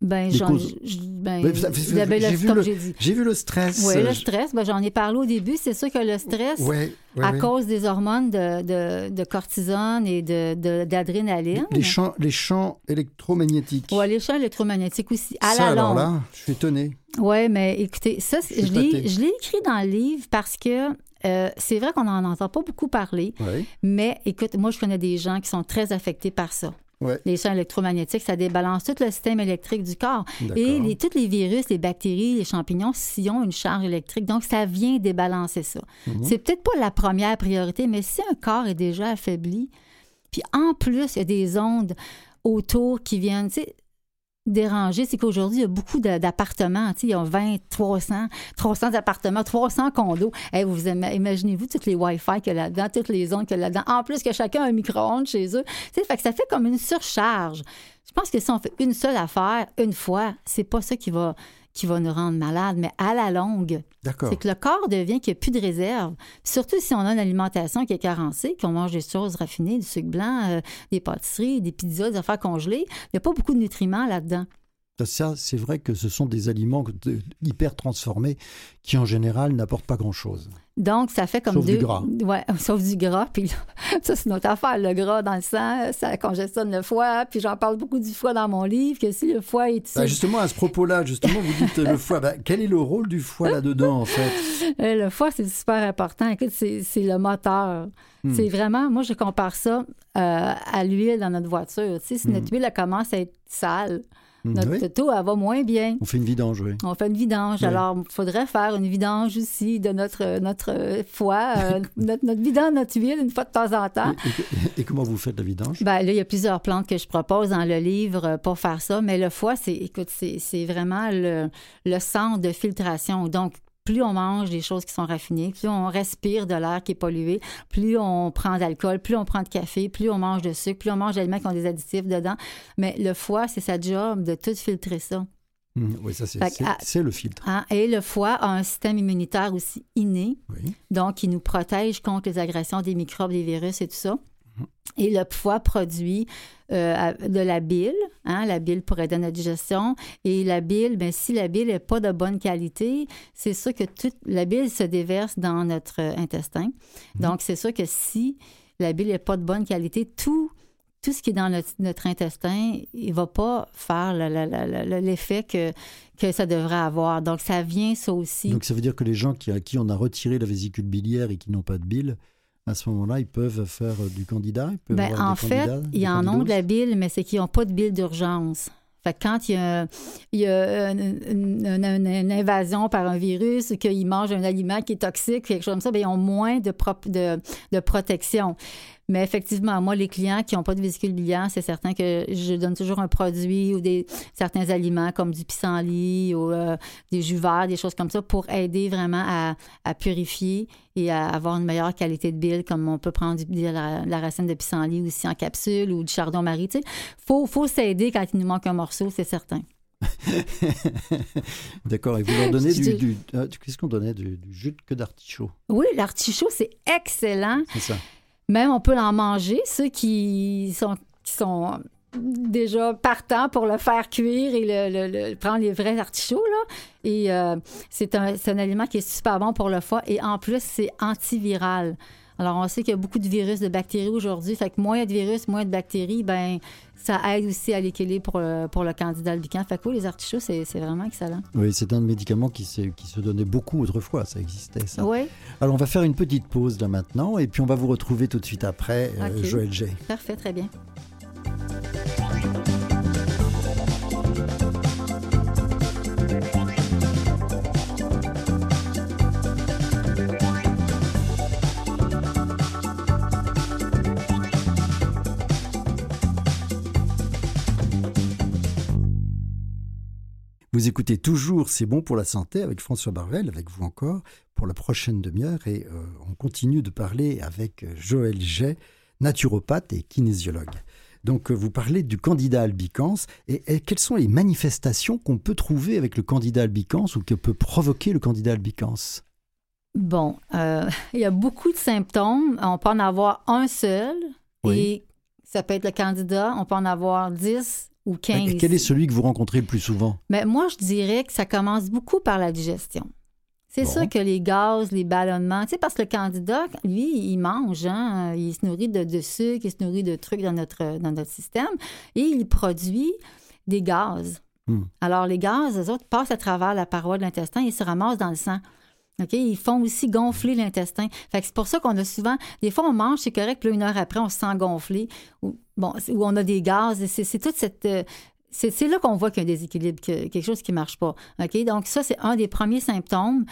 S7: Ben, j'en, ben, le-
S2: j'ai vu vu le stress.
S7: Oui,
S2: euh,
S7: le
S2: je-
S7: stress, ben, j'en ai parlé au début. C'est sûr que le stress,
S2: Ouais, ouais,
S7: à
S2: ouais.
S7: cause des hormones de, de, de cortisone et de- d'adrénaline.
S2: Les champs, les champs électromagnétiques.
S7: Ouais, les champs électromagnétiques aussi, à
S2: ça,
S7: la
S2: alors
S7: longue.
S2: là, je suis étonné.
S7: Oui, mais écoutez, ça,
S2: Je
S7: je l'ai, écrit dans le livre parce que euh, c'est vrai qu'on n'en entend pas beaucoup parler, mais écoute, moi, je connais des gens qui sont très affectés par ça.
S2: Ouais.
S7: Les champs électromagnétiques, ça débalance tout le système électrique du corps. Et les, tous les virus, les bactéries, les champignons, s'ils ont une charge électrique, donc ça vient débalancer ça.
S2: Mhm.
S7: C'est peut-être pas la première priorité, mais si un corps est déjà affaibli, puis en plus, il y a des ondes autour qui viennent, tu sais, déranger, c'est qu'aujourd'hui, il y a beaucoup d'appartements. Il y a 20, 300, 300 appartements, 300 condos. Hey, vous ima- imaginez-vous toutes les Wi-Fi qu'il y a là-dedans, toutes les ondes qu'il a là-dedans. En plus que chacun a un micro-ondes chez eux. Fait que ça fait comme une surcharge. Je pense que si on fait une seule affaire, une fois, c'est pas ça qui va, qui va nous rendre malades, mais à la longue,
S2: D'accord.
S7: c'est que le corps devient qu'il n'y a plus de réserve. Surtout si on a une alimentation qui est carencée, qu'on mange des choses raffinées, du sucre blanc, euh, des pâtisseries, des pizzas, des affaires congelées. Il n'y a pas beaucoup de nutriments là-dedans.
S2: Ça, c'est vrai que ce sont des aliments hyper transformés qui, en général, n'apportent pas grand-chose.
S7: Donc, ça fait comme
S2: Sauf
S7: deux.
S2: du gras.
S7: Ouais, *laughs* sauf du gras. Puis là, *laughs* ça, c'est notre affaire. Le gras dans le sang, ça congestionne le foie. Puis j'en parle beaucoup du foie dans mon livre, que si le foie est
S2: Bah, justement, à ce propos-là, justement, vous dites euh, le foie. Bah, quel est le rôle du foie là-dedans, en fait? *laughs*
S7: Euh, Le foie, c'est super important. Écoute, c'est c'est le moteur.
S2: Hmm.
S7: C'est vraiment, moi, je compare ça euh, à l'huile dans notre voiture. Tu sais, si notre huile, elle commence à être sale, notre.
S2: Oui.
S7: auto, elle va moins bien.
S2: On fait une vidange, oui.
S7: On fait une vidange.
S2: Oui.
S7: Alors, il faudrait faire une vidange aussi de notre, notre foie, euh, *laughs* notre, notre vidange, notre huile, une fois de temps en temps.
S2: Et, et- et comment vous faites la vidange?
S7: Ben, là, il y a plusieurs plantes que je propose dans le livre euh, pour faire ça, mais le foie, c'est, écoute, c'est, c'est vraiment le, le centre de filtration. Donc, plus on mange des choses qui sont raffinées, plus on respire de l'air qui est pollué, plus on prend d'alcool, plus on prend de café, plus on mange de sucre, plus on mange d'aliments qui ont des additifs dedans. Mais le foie, c'est sa job de tout filtrer ça.
S2: Mmh, oui, ça, c'est
S7: ah,
S2: le filtre.
S7: Hein? Et le foie a un système immunitaire aussi inné,
S2: Oui.
S7: donc qui nous protège contre les agressions des microbes, des virus et tout ça. Et le foie produit euh, de la bile. Hein? La bile pour aider à notre digestion. Et la bile, ben, si la bile n'est pas de bonne qualité, c'est sûr que toute la bile se déverse dans notre euh, intestin. Donc, c'est sûr que si la bile n'est pas de bonne qualité, tout, tout ce qui est dans notre, notre intestin, il va pas faire le- le- le- le- l'effet que, que ça devrait avoir. Donc, ça vient, ça aussi.
S2: Donc ça veut dire que les gens qui, à qui on a retiré la vésicule biliaire et qui n'ont pas de bile, à ce moment-là, ils peuvent faire euh, du candidat ils peuvent
S7: Ben,
S2: avoir
S7: en
S2: des
S7: fait, en ont de
S2: candidoses?
S7: la bile, mais c'est qu'ils n'ont pas de bile d'urgence. Fait que quand il y a, il y a une, une- une- une invasion par un virus ou qu'ils mangent un aliment qui est toxique, quelque chose comme ça, bien, ils ont moins de, prop- de, de protection. Mais effectivement, moi, les clients qui n'ont pas de vésicule biliaire, c'est certain que je donne toujours un produit ou des, certains aliments comme du pissenlit ou euh, des jus verts, des choses comme ça pour aider vraiment à, à purifier et à avoir une meilleure qualité de bile, comme on peut prendre du- de la, la racine de pissenlit aussi en capsule ou du chardon-marie. Tu sais, faut, faut s'aider quand il nous manque un morceau, c'est certain. *laughs*
S2: D'accord, et vous leur donnez du... euh, Qu'est-ce qu'on donnait? Du, du jus de queue d'artichaut,
S7: Oui, l'artichaut, c'est excellent.
S2: c'est ça
S7: Même on peut en manger, ceux qui sont, déjà partants pour le faire cuire et le, prendre les vrais artichauts. Là. Et euh, c'est un, c'est un aliment qui est super bon pour le foie et en plus, c'est antiviral. Alors, on sait qu'il y a beaucoup de virus, de bactéries aujourd'hui. Fait que moins il y a de virus, moins de bactéries, ben ça aide aussi à l'équilibre pour le, pour le candidat albican. Fait que oui, les artichauts, c'est vraiment excellent.
S2: Oui, c'est un médicament qui, qui se donnait beaucoup autrefois, ça existait ça.
S7: Oui,
S2: Alors on va faire une petite pause là maintenant, et puis on va vous retrouver tout de suite après, euh. Joël G.
S7: parfait, très bien.
S2: Vous écoutez toujours C'est bon pour la santé avec François Barvel, avec vous encore, pour la prochaine demi-heure. Et euh, on continue de parler avec euh, Joël Jay, naturopathe et kinésiologue. Donc euh, vous parlez du candidat albicans. Et, et quelles sont les manifestations qu'on peut trouver avec le candidat albicans ou que peut provoquer le candidat albicans?
S7: Bon, euh, *laughs* il y a beaucoup de symptômes. On peut en avoir un seul
S2: Oui.
S7: et ça peut être le candidat. On peut en avoir 10 ou 15.
S2: Et quel est celui que vous rencontrez le plus souvent?
S7: Mais moi, je dirais que ça commence beaucoup par la digestion. C'est
S2: Bon.
S7: sûr que les gaz, les ballonnements, tu sais, parce que le candidat, lui, il mange, hein, il se nourrit de, de sucre, il se nourrit de trucs dans notre, dans notre système et il produit des gaz.
S2: Hmm.
S7: Alors, les gaz, eux autres, passent à travers la paroi de l'intestin et se ramassent dans le sang. OK? Ils font aussi gonfler l'intestin. Fait que c'est pour ça qu'on a souvent, des fois, on mange, c'est correct, puis là, une heure après, on se sent gonflé, ou, bon, ou on a des gaz. C'est toute cette. euh, c'est là qu'on voit qu'il y a un déséquilibre, que- quelque chose qui ne marche pas. OK? Donc, ça, c'est un des premiers symptômes.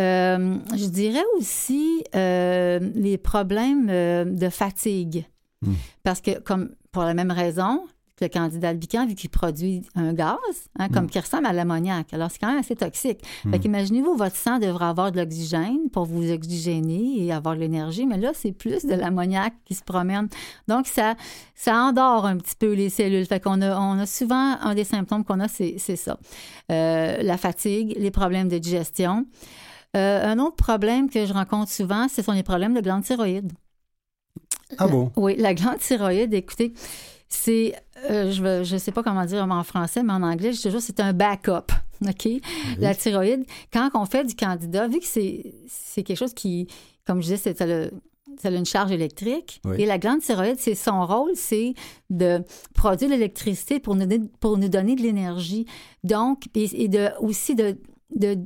S7: Euh, je dirais aussi euh, les problèmes de fatigue.
S2: Hmm.
S7: Parce que, comme pour la même raison, le candidat albican, vu qu'il produit un gaz, hein, comme qui ressemble à l'ammoniac. Alors, c'est quand même assez toxique. Fait qu'imaginez-vous, votre sang devrait avoir de l'oxygène pour vous oxygéner et avoir de l'énergie, mais là, c'est plus de l'ammoniac qui se promène. Donc, ça, ça endort un petit peu les cellules. Fait qu'on a, on a souvent, un des symptômes qu'on a, c'est c'est ça. Euh, la fatigue, les problèmes de digestion. Euh, un autre problème que je rencontre souvent, ce sont les problèmes de glande thyroïde.
S2: Ah bon?
S7: Oui, la glande thyroïde, écoutez, c'est, euh, je ne sais pas comment dire en français, mais en anglais, je toujours, c'est un backup. OK? La thyroïde, quand on fait du candidat, vu que c'est quelque chose qui, comme je disais, c'est ça a une charge électrique.
S2: Oui.
S7: Et la glande thyroïde, c'est son rôle, c'est de produire l'électricité pour nous, donner- pour nous donner de l'énergie. Donc, et, et de, aussi de, de,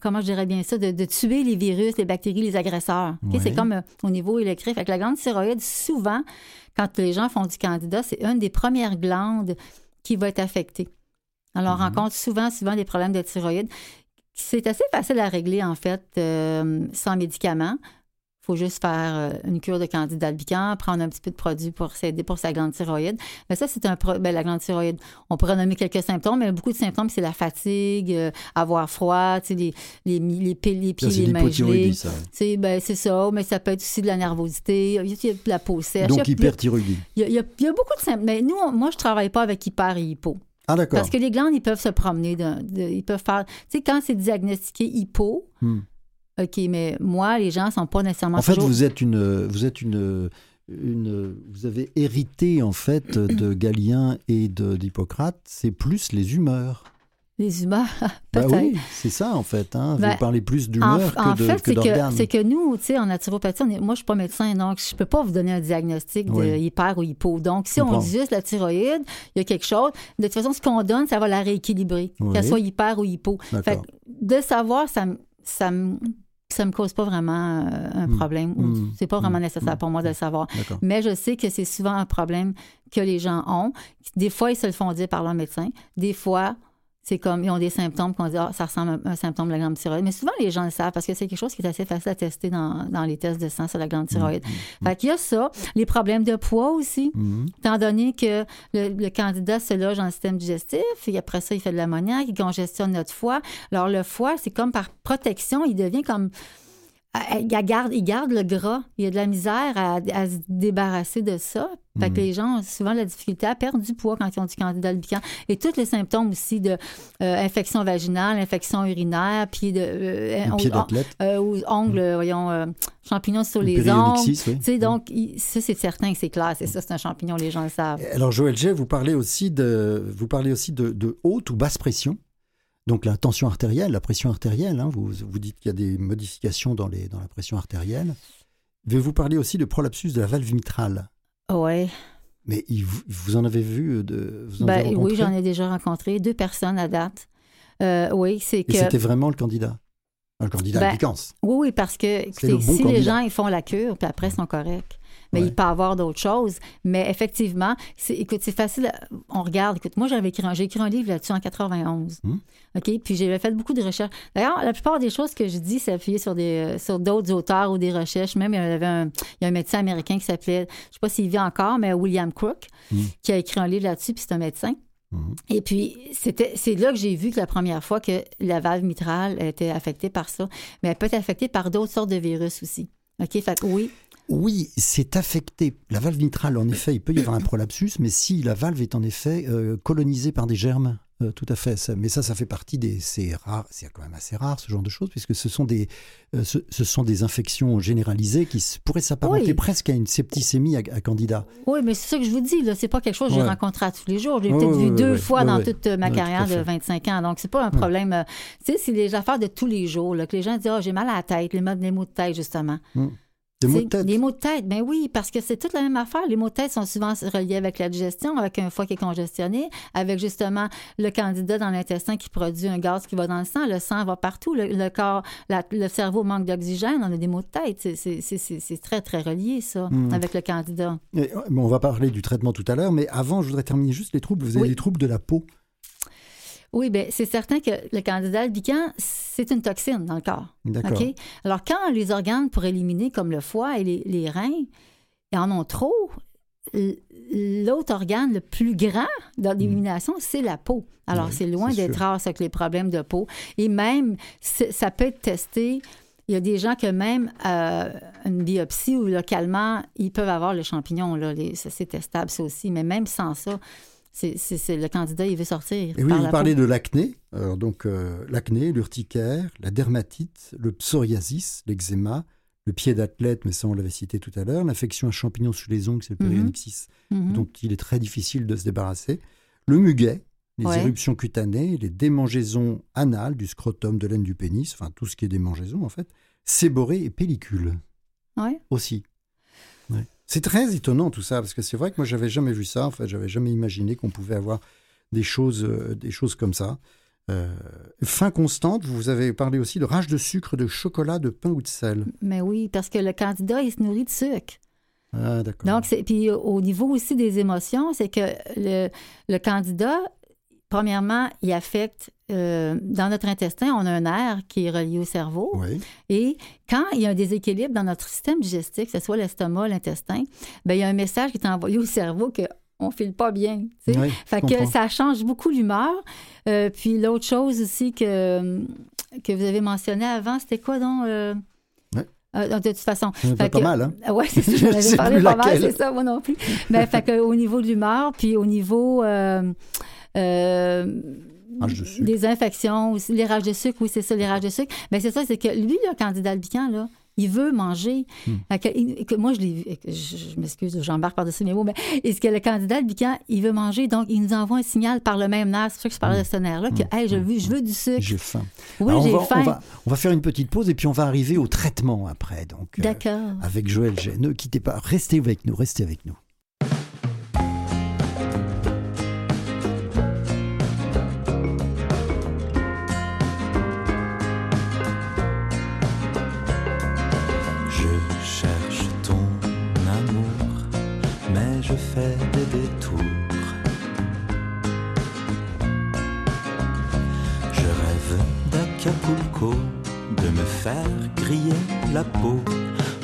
S7: comment je dirais bien ça, de, de tuer les virus, les bactéries, les agresseurs. C'est comme euh, au niveau électrique. Fait que la glande thyroïde, souvent, quand les gens font du candidat, c'est une des premières glandes qui va être affectée. Alors, on rencontre souvent, souvent des problèmes de thyroïde. C'est assez facile à régler, en fait, euh, sans médicaments. Faut juste faire euh, une cure de candide albicans, prendre un petit peu de produit pour s'aider pour sa glande thyroïde. Mais ça, c'est un ben, la glande thyroïde. On pourrait nommer quelques symptômes, mais beaucoup de symptômes, c'est la fatigue, euh, avoir froid, tu sais, les, les, les, pi- les pieds,
S2: Ça,
S7: les mains
S2: ça.
S7: C'est ben, c'est ça, mais ça peut être aussi de la nervosité, il y a, de la peau sèche.
S2: Donc hyperthyroïdie.
S7: il, y a, il y a- il y a beaucoup de symptômes. Mais nous, on- moi, je travaille pas avec hyper et hypo.
S2: Ah d'accord.
S7: Parce que les glandes, ils peuvent se promener. de- de- ils peuvent faire. Tu sais, quand c'est diagnostiqué hypo,
S2: Hmm.
S7: OK, mais moi, les gens sont pas nécessairement
S2: En fait,
S7: toujours-
S2: vous êtes une, vous êtes une, une, vous avez hérité en fait de *clears throat* Galien et d'Hippocrate. C'est plus les humeurs.
S7: les humeurs, *laughs*
S2: Bah
S7: peut-être.
S2: oui, c'est ça en fait. Hein.
S7: Ben,
S2: vous parlez plus
S7: En,
S2: d'humeur
S7: en
S2: que de-
S7: fait,
S2: que
S7: c'est que, nous, tu sais, en naturopathie, on est- moi, je suis pas médecin, donc je peux pas vous donner un diagnostic de
S2: Oui.
S7: hyper ou hypo. Donc, si on dit juste la thyroïde, il y a quelque chose. De toute façon, ce qu'on donne, ça va la rééquilibrer,
S2: Oui.
S7: qu'elle soit hyper ou hypo. Fait que de savoir, ça me ça me ça me cause pas vraiment euh, un
S2: Mm.
S7: problème. ou
S2: Mm.
S7: C'est pas vraiment
S2: Mm.
S7: nécessaire pour moi de le savoir.
S2: D'accord.
S7: Mais je sais que c'est souvent un problème que les gens ont. Des fois, ils se le font dire par leur médecin. Des fois, c'est comme, ils ont des symptômes qu'on dit, ah, ça ressemble à un symptôme de la glande thyroïde. Mais souvent, les gens le savent parce que c'est quelque chose qui est assez facile à tester dans, dans les tests de sang sur la glande thyroïde. Fait qu'il y a ça. Les problèmes de poids aussi.
S2: Mhm.
S7: Étant donné que le, le candidat se loge dans le système digestif, et après ça, il fait de l'ammoniaque, il congestionne notre foie. Alors, le foie, c'est comme par protection, il devient comme. Euh, Il garde, il garde le gras. Il y a de la misère à, à se débarrasser de ça. Fait que les gens ont souvent la difficulté à perdre du poids quand ils ont du candidat albican. Et tous les symptômes aussi de euh, infection vaginale, infection urinaire, pied de. euh,
S2: pied d'athlète.
S7: euh, ongles, voyons, euh, champignons sur
S2: Le
S7: les ongles.
S2: oui.
S7: Donc, il- ça, c'est certain que c'est clair. C'est ça, c'est un champignon, les gens le savent.
S2: Alors Joël G, vous parlez aussi de, vous parlez aussi de, de haute ou basse pression. Donc la tension artérielle, la pression artérielle. hein, vous, vous dites qu'il y a des modifications dans, les, dans la pression artérielle. Mais vous parlez aussi de prolapsus de la valve mitrale.
S7: Ouais.
S2: Mais il vous, en avez vu de vous en avez
S7: Ben,
S2: rencontré?
S7: oui, j'en ai déjà rencontré deux personnes à date. Euh, oui, c'est
S2: Et
S7: que.
S2: c'était vraiment le candidat? Le candidat
S7: Ben,
S2: albicans.
S7: Oui, oui, parce que écoutez,
S2: le bon
S7: si les gens ils font la cure, puis après ils sont corrects. Mais
S2: Ouais.
S7: il peut y avoir d'autres choses. Mais effectivement, écoute, c'est facile. On regarde. Écoute, moi, j'avais écrit un, j'ai écrit un livre là-dessus en 91.
S2: Hum.
S7: OK? Puis j'avais fait beaucoup de recherches. D'ailleurs, la plupart des choses que je dis, c'est appuyé sur, des, euh, sur d'autres auteurs ou des recherches. Même, il y avait un, il y a un médecin américain qui s'appelait, je ne sais pas s'il vit encore, mais William Crook,
S2: Hum.
S7: qui a écrit un livre là-dessus, puis c'est un médecin.
S2: Mhm.
S7: Et puis, c'était, c'est là que j'ai vu que la première fois que la valve mitrale était affectée par ça. Mais elle peut être affectée par d'autres sortes de virus aussi. OK? Fait que oui.
S2: Oui, c'est affecté. La valve mitrale, en effet, il peut y avoir un prolapsus, mais si la valve est en effet euh, colonisée par des germes, euh, tout à fait. Ça- mais ça, ça fait partie des. C'est rare, c'est quand même assez rare ce genre de choses, puisque ce sont des, euh, ce, ce sont des infections généralisées qui s- pourraient s'apparenter
S7: Oui.
S2: presque à une septicémie à, à candida.
S7: Oui, mais c'est ça que je vous dis, là. C'est pas quelque chose que j'ai
S2: Ouais.
S7: rencontré à tous les jours. J'ai
S2: Ouais,
S7: peut-être vu deux fois dans toute ma
S2: Ouais, tout
S7: carrière de
S2: fait.
S7: 25 ans. Donc, c'est pas un problème. euh, Tu sais, c'est des affaires de tous les jours, là, que les gens disent, oh, j'ai mal à la tête, les, mots- les maux de tête, justement.
S2: Des mots de tête.
S7: Les maux de tête, ben oui, parce que c'est toute la même affaire. Les maux de tête sont souvent reliés avec la digestion, avec un foie qui est congestionné, avec justement le candidat dans l'intestin qui produit un gaz qui va dans le sang. Le sang va partout. Le, le corps, la- le cerveau manque d'oxygène. On a des maux de tête. C'est- très, très relié, ça,
S2: Mm.
S7: avec le candidat.
S2: Et, euh, on va parler du traitement tout à l'heure, mais avant, je voudrais terminer juste les troubles. Vous avez
S7: Oui.
S2: des troubles de la peau.
S7: Oui, bien, c'est certain que le candidat albican, c'est une toxine dans le corps.
S2: D'accord.
S7: Alors, quand les organes pour éliminer, comme le foie et les, les reins, ils en ont trop, l'autre organe le plus grand dans l'élimination, c'est la peau. Alors,
S2: Oui,
S7: c'est loin d'être rare, ça, que les problèmes de peau. Et même, ça peut être testé. Il y a des gens que même euh, une biopsie ou localement, ils peuvent avoir le champignon. Là, les- ça, c'est testable, ça aussi. Mais même sans ça, c'est, le candidat, il veut sortir.
S2: Et oui, vous parlez
S7: peau.
S2: de l'acné. Donc, euh, l'acné, l'urticaire, la dermatite, le psoriasis, l'eczéma, le pied d'athlète, mais ça, on l'avait cité tout à l'heure, l'infection à champignons sous les ongles, c'est le
S7: Mhm.
S2: périonyxis,
S7: Mhm.
S2: dont il est très difficile de se débarrasser, le muguet, les
S7: Ouais.
S2: éruptions cutanées, les démangeaisons anales du scrotum, de l'aine du pénis, enfin tout ce qui est démangeaison en fait, séborrhée et pellicule
S7: Ouais.
S2: aussi. C'est très étonnant tout ça, parce que c'est vrai que moi j'avais jamais vu ça, en fait, j'avais jamais imaginé qu'on pouvait avoir des choses, euh, des choses comme ça. Euh, faim constante, vous avez parlé aussi de rage de sucre, de chocolat, de pain ou de sel.
S7: Mais oui, parce que le candidat, il se nourrit de sucre.
S2: Ah d'accord.
S7: Donc, puis au niveau aussi des émotions, c'est que le, le candidat, premièrement, il affecte, euh, dans notre intestin, on a un nerf qui est relié au cerveau.
S2: Oui.
S7: Et quand il y a un déséquilibre dans notre système digestif, que ce soit l'estomac, l'intestin, ben, il y a un message qui est envoyé au cerveau que on file pas bien. tu sais.
S2: Oui,
S7: fait que
S2: comprends.
S7: ça change beaucoup l'humeur. Euh, puis l'autre chose aussi que, que vous avez mentionné avant, c'était quoi donc? euh, euh, de toute façon.
S2: Fait pas
S7: que-
S2: mal, hein? *laughs*
S7: Ouais, c'est ça, *laughs* je parlé pas mal, c'est ça, moi non plus. Mais fait que, au niveau de l'humeur, puis au niveau euh,
S2: de sucre.
S7: des infections, aussi, les rages de sucre, oui, c'est ça, les rages de sucre. Mais c'est ça, c'est que lui, le candidat albican, là, il veut manger.
S2: Hmm.
S7: Que, que moi, je l'ai vu, je, je m'excuse, j'embarque par-dessus mes mots, mais est-ce que le candidat albican, il veut manger, donc il nous envoie un signal par le même nerf, c'est pour ça que je parlais de ce nerf-là, que, hey, je veux, je veux du sucre.
S2: Hmm. J'ai faim.
S7: Oui,
S2: on
S7: j'ai
S2: va-
S7: faim.
S2: On va, on va faire une petite pause et puis on va arriver au traitement après. Donc, euh,
S7: D'accord.
S2: avec Joël G. Ne quittez pas. Restez avec nous. Restez avec nous.
S8: Peau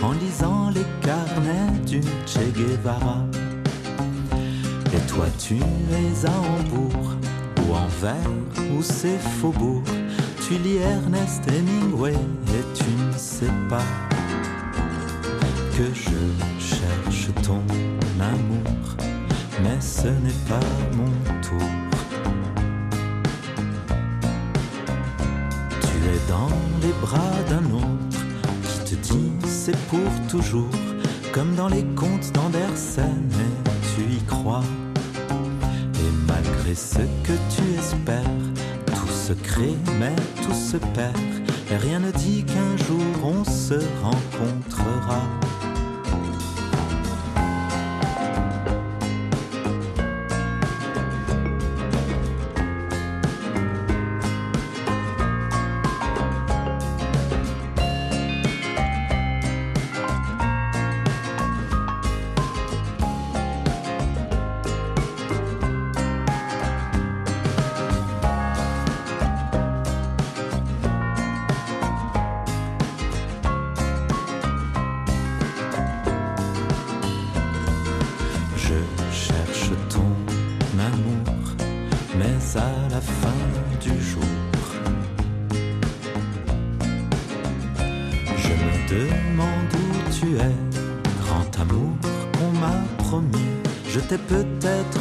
S8: en lisant les carnets du Che Guevara. Et toi tu es à Hambourg, ou Anvers, ou ces faubourgs. Tu lis Ernest Hemingway et tu ne sais pas que je cherche ton amour, mais ce n'est pas mon tour. Tu es dans les bras d'un autre te dit c'est pour toujours, comme dans les contes d'Andersen, et tu y crois. Et malgré ce que tu espères, tout se crée, mais tout se perd. Et rien ne dit qu'un jour on se rencontrera.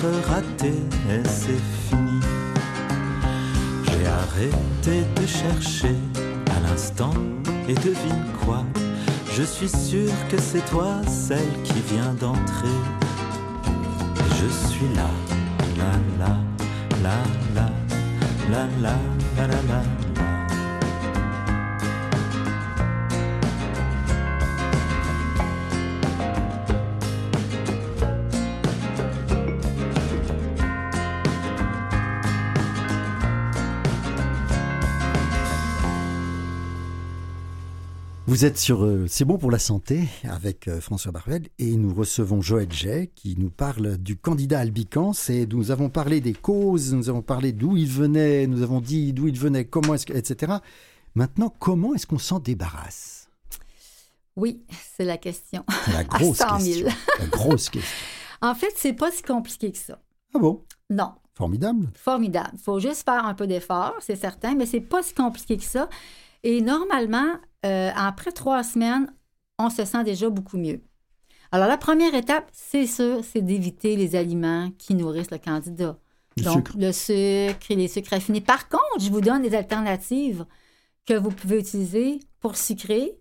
S8: Raté c'est fini. J'ai arrêté de chercher à l'instant et devine quoi Je suis sûr que c'est toi celle qui vient d'entrer. Et je suis là, la la la la la la la la la.
S2: Vous êtes sur euh, C'est bon pour la santé avec euh, François Barbel et nous recevons Joël Jay qui nous parle du candidat albicans et nous avons parlé des causes, nous avons parlé d'où il venait, nous avons dit d'où il venait, comment est-ce que, etc. Maintenant, comment est-ce qu'on s'en débarrasse?
S7: Oui, c'est la question.
S2: C'est la *laughs* grosse
S7: 100 000.
S2: question. La grosse question.
S7: En fait, c'est pas si compliqué que ça.
S2: Ah bon?
S7: Non.
S2: Formidable.
S7: Formidable. faut juste faire un peu d'effort, c'est certain, mais c'est pas si compliqué que ça. Et normalement, euh, après trois semaines, on se sent déjà beaucoup mieux. Alors, la première étape, c'est sûr, c'est d'éviter les aliments qui nourrissent le candidat.
S2: Le
S7: Donc,
S2: sucre.
S7: le sucre et les sucres raffinés. Par contre, je vous donne des alternatives que vous pouvez utiliser pour sucrer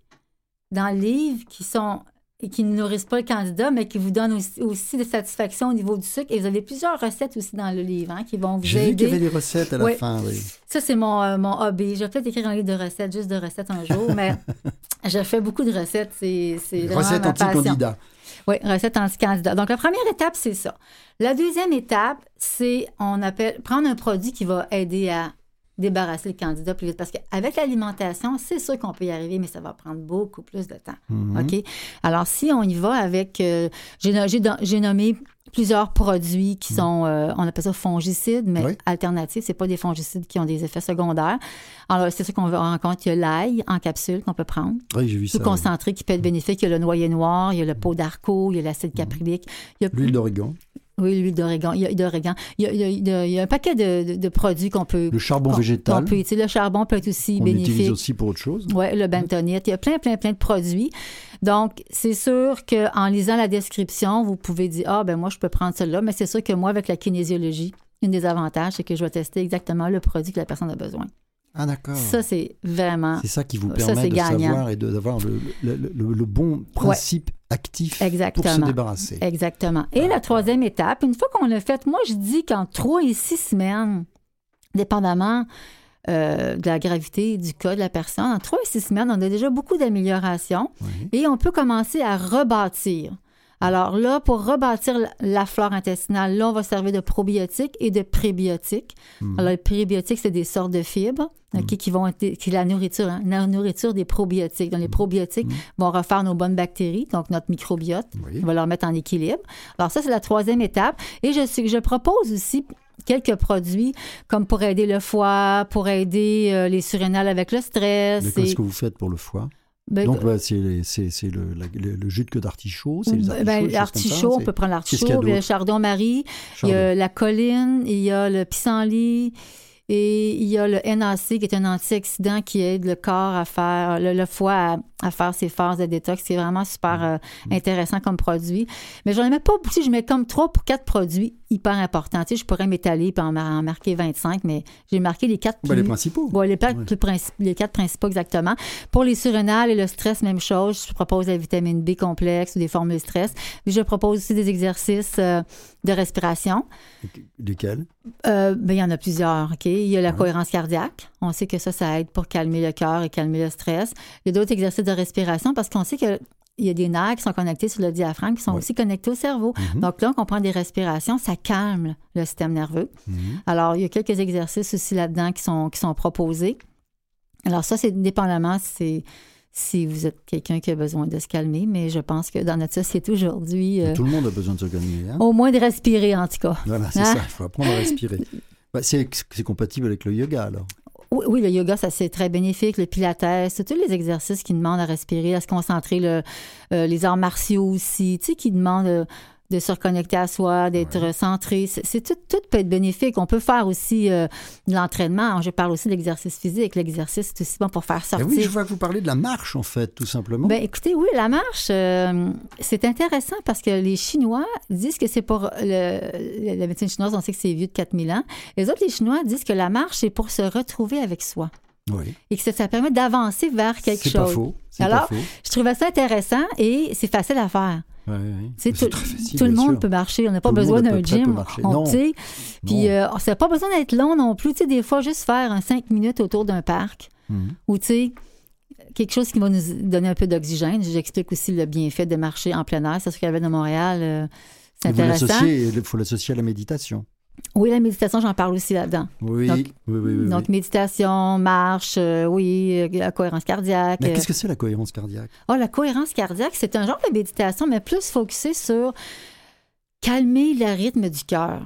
S7: dans le livre qui sont et qui ne nourrissent pas le candidat, mais qui vous donnent aussi, aussi de satisfaction au niveau du sucre. Et vous avez plusieurs recettes aussi dans le livre hein, qui vont vous
S2: J'ai vu qu'il y
S7: aider.
S2: avait des recettes à la
S7: Oui.
S2: fin. Oui.
S7: Ça, c'est mon, euh, mon hobby. Je vais peut-être écrire un livre de recettes, juste de recettes un jour, mais *laughs* je fais beaucoup de recettes. C'est
S2: Recettes anti-candidats.
S7: Oui, recette anti-candidat. Donc, la première étape, c'est ça. La deuxième étape, c'est, on appelle, prendre un produit qui va aider à débarrasser le candidat plus vite. Parce qu'avec l'alimentation, c'est sûr qu'on peut y arriver, mais ça va prendre beaucoup plus de temps.
S2: Mhm.
S7: OK? Alors, si on y va avec, euh, j'ai nommé plusieurs produits qui sont, euh, on appelle ça fongicides, mais
S2: Oui.
S7: alternatifs. C'est pas des fongicides qui ont des effets secondaires. Alors, c'est ça qu'on rencontre. Il y a l'ail en capsule qu'on peut prendre.
S2: Oui, j'ai vu ça.
S7: Tout
S2: ouais.
S7: concentré qui peut être bénéfique. Il y a le noyer noir, il y a le pot d'arco, il y a l'acide caprylique. Il y a
S2: L'huile d'origan,
S7: oui, l'huile d'origan. Il y a, d'origan. Il il il y a- un paquet de, de- de produits qu'on peut.
S2: le charbon végétal,
S7: peut utiliser. Le charbon peut être aussi
S2: on
S7: bénéfique.
S2: aussi pour autre chose.
S7: Oui, le bentonite. Il y a plein, plein, plein de produits. Donc, c'est sûr qu'en lisant la description, vous pouvez dire Ah, ben moi, je peux prendre celle-là. Mais c'est sûr que moi, avec la kinésiologie, une des avantages, c'est que je vais tester exactement le produit que la personne a besoin.
S2: Ah d'accord.
S7: Ça, c'est vraiment.
S2: C'est ça qui vous permet de
S7: gagnant.
S2: savoir et de- d'avoir le, le- le- le bon principe actif pour se
S7: Exactement.
S2: débarrasser.
S7: Exactement. Et la troisième étape, une fois qu'on l'a fait, moi, je dis qu'en trois et six semaines, dépendamment euh, de la gravité du cas de la personne, en trois et six semaines, on a déjà beaucoup d'améliorations
S2: Oui.
S7: et on peut commencer à rebâtir. Alors là, pour rebâtir la- flore intestinale, là, on va servir de probiotiques et de prébiotiques.
S2: Mhm.
S7: Alors, les prébiotiques, c'est des sortes de fibres ok, qui vont être, qui est la nourriture, hein, la nourriture des probiotiques. Donc, les probiotiques
S2: Mhm.
S7: vont refaire nos bonnes bactéries, donc notre microbiote.
S2: Oui.
S7: On va leur mettre en équilibre. Alors ça, c'est la troisième étape. Et je, je propose aussi quelques produits comme pour aider le foie, pour aider euh, les surrénales avec le stress.
S2: Mais
S7: et-
S2: qu'est-ce que vous faites pour le foie?
S7: Ben,
S2: Donc, bah, c'est le, le- le jus de queue d'artichaut, c'est les
S7: ben,
S2: artichauts, ça,
S7: l'artichaut, on peut prendre l'artichaut, le chardon-marie, il y a la colline, il y a le pissenlit et il y a le NAC qui est un antioxydant qui aide le corps à faire, le, le foie à, à faire ses phases de détox. C'est vraiment super euh,
S2: Mm.
S7: intéressant comme produit. Mais j'en ai même pas beaucoup. Je mets comme trois pour quatre produits hyper importants. Tu sais, je pourrais m'étaler et en, en marquer 25, mais j'ai marqué les quatre
S2: Bah, les principaux.
S7: Bon, les, quatre
S2: Ouais.
S7: plus princi- les quatre principaux exactement. Pour les surrénales et le stress, même chose. Je propose la vitamine B complexe ou des formules stress. Puis je propose aussi des exercices euh, de respiration.
S2: Lesquels
S7: Euh, ben, il y en a plusieurs. OK? Il y a la
S2: Ouais.
S7: cohérence cardiaque. On sait que ça, ça aide pour calmer le cœur et calmer le stress. Il y a d'autres exercices de respiration parce qu'on sait que il y a des nerfs qui sont connectés sur le diaphragme qui sont aussi connectés au cerveau.
S2: Mhm.
S7: Donc là, on prend des respirations, ça calme le système nerveux.
S2: Mhm.
S7: Alors, il y a quelques exercices aussi là-dedans qui sont, qui sont proposés. Alors, ça, c'est dépendamment si, c'est- si vous êtes quelqu'un qui a besoin de se calmer, mais je pense que dans notre société aujourd'hui, euh,
S2: Tout le monde a besoin de se calmer. hein.
S7: au moins de respirer, en tout cas.
S2: Voilà, c'est
S7: Hein?
S2: ça, il faut apprendre à respirer. *laughs* Bah, c'est compatible avec le yoga, alors.
S7: Oui, oui, le yoga, ça c'est très bénéfique. Le pilates, c'est tous les exercices qui demandent à respirer, à se concentrer. Le, euh, les arts martiaux aussi, tu sais, qui demandent euh, de se reconnecter à soi, d'être centré. C'est tout, tout peut être bénéfique. On peut faire aussi euh, de l'entraînement. Je parle aussi de l'exercice physique. L'exercice, c'est aussi bon pour faire
S2: Eh
S7: sortir.
S2: oui, je vois que vous parlez de la marche, en fait, tout simplement.
S7: Ben, écoutez, oui, la marche, euh, c'est intéressant parce que les Chinois disent que c'est pour le- la médecine chinoise, on sait que c'est vieux de 4000 ans. Les autres, les Chinois disent que la marche, c'est pour se retrouver avec soi
S2: oui.
S7: et que ça, ça permet d'avancer vers quelque chose.
S2: pas faux. Pas
S7: Alors,
S2: faux.
S7: Je trouvais ça intéressant et c'est facile à faire.
S2: Ouais, ouais.
S7: Tout,
S2: facile,
S7: tout le monde
S2: sûr.
S7: peut marcher. On n'a pas
S2: Tout
S7: besoin d'un gym. On, Puis, euh, ça n'a pas besoin d'être long non plus. Tu sais, des fois, juste faire un cinq minutes autour d'un parc
S2: Mhm.
S7: ou, tu sais, quelque chose qui va nous donner un peu d'oxygène. J'explique aussi le bienfait de marcher en plein air. C'est ce qu'il y avait de Montréal. euh, c'est intéressant.
S2: Il faut l'associer à la méditation.
S7: Oui, la méditation, j'en parle aussi là-dedans.
S2: Oui,
S7: Donc-
S2: oui, oui.
S7: Donc, méditation, marche, euh, oui, euh, la cohérence cardiaque.
S2: Mais
S7: euh,
S2: qu'est-ce que c'est la cohérence cardiaque?
S7: Oh, la cohérence cardiaque, c'est un genre de méditation, mais plus focusé sur calmer le rythme du cœur.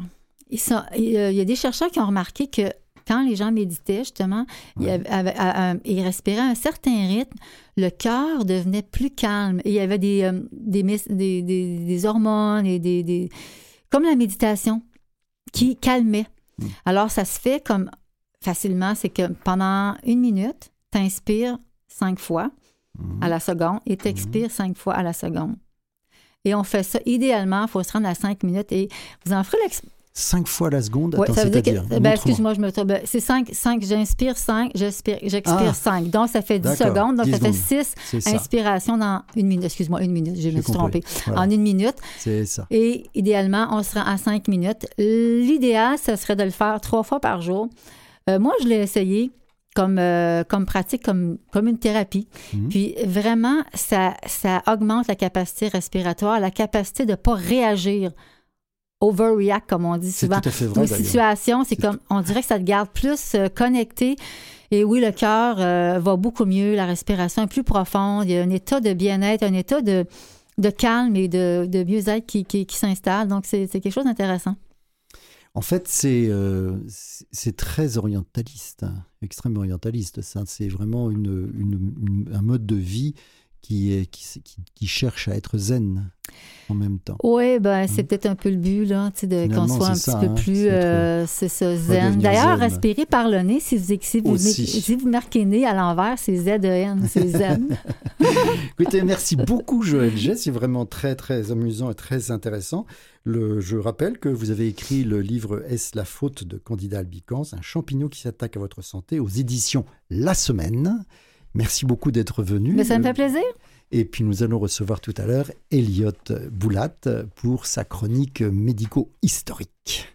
S7: Il y a des chercheurs qui ont remarqué que quand les gens méditaient, justement, ils, avaient- avaient- à- à- ils respiraient à un certain rythme, le cœur devenait plus calme. Et il y avait euh, des- des hormones et des, des- comme la méditation qui calmait.
S2: Mm.
S7: Alors, ça se fait comme facilement, c'est que pendant une minute, tu inspires cinq fois
S2: Mhm.
S7: à la seconde et tu expires cinq fois à la seconde. Et on fait ça, idéalement, il faut se rendre à cinq minutes et vous en ferez l'ex-
S2: Cinq fois la seconde
S7: Ouais,
S2: Attends,
S7: ça veut dire ben, excuse-moi, je me trompe. Ben, C'est cinq, cinq, j'inspire cinq, j'expire, j'expire
S2: Ah.
S7: cinq. Donc, ça fait dix
S2: D'accord,
S7: secondes, donc ça fait
S2: secondes.
S7: six
S2: C'est ça,
S7: inspirations dans une minute. Excuse-moi, une minute, je me suis trompée.
S2: Voilà.
S7: En une minute.
S2: c'est ça.
S7: Et idéalement, on se rend à cinq minutes. L'idéal, ce serait de le faire trois fois par jour. Euh, moi, je l'ai essayé comme, euh, comme pratique, comme, comme une thérapie.
S2: Mhm.
S7: Puis vraiment, ça, ça augmente la capacité respiratoire, la capacité de ne pas réagir, overreact, comme on dit
S2: C'est
S7: souvent.
S2: tout à fait vrai,
S7: Aux situations, c'est comme, on dirait que ça te garde plus euh, connecté. Et oui, le cœur euh, va beaucoup mieux, la respiration est plus profonde, il y a un état de bien-être, un état de, de calme et de, de mieux-être qui, qui, qui s'installe. Donc, c'est quelque chose d'intéressant.
S2: En fait, c'est euh, très orientaliste, hein, extrêmement orientaliste. C'est vraiment une, une- une- un mode de vie qui, cherche à être zen en même temps.
S7: Oui, ben, c'est
S2: Mhm.
S7: peut-être un peu le but, là, de, qu'on soit un
S2: c'est
S7: petit peu
S2: hein,
S7: plus,
S2: c'est
S7: euh, c'est ça, zen. D'ailleurs,
S2: zen.
S7: respirez par le nez, si vous, si vous, si vous marquez nez à l'envers, c'est Z-E-N, c'est zen. *laughs*
S2: Écoutez, merci beaucoup Joël G. C'est vraiment très très amusant et très intéressant. Le, je rappelle que vous avez écrit le livre Est-ce la faute de Candida albicans, un champignon qui s'attaque à votre santé aux éditions La Semaine. Merci beaucoup d'être venu.
S7: Mais ça me fait plaisir.
S2: Et puis nous allons recevoir tout à l'heure Elliot Boulat pour sa chronique médico-historique.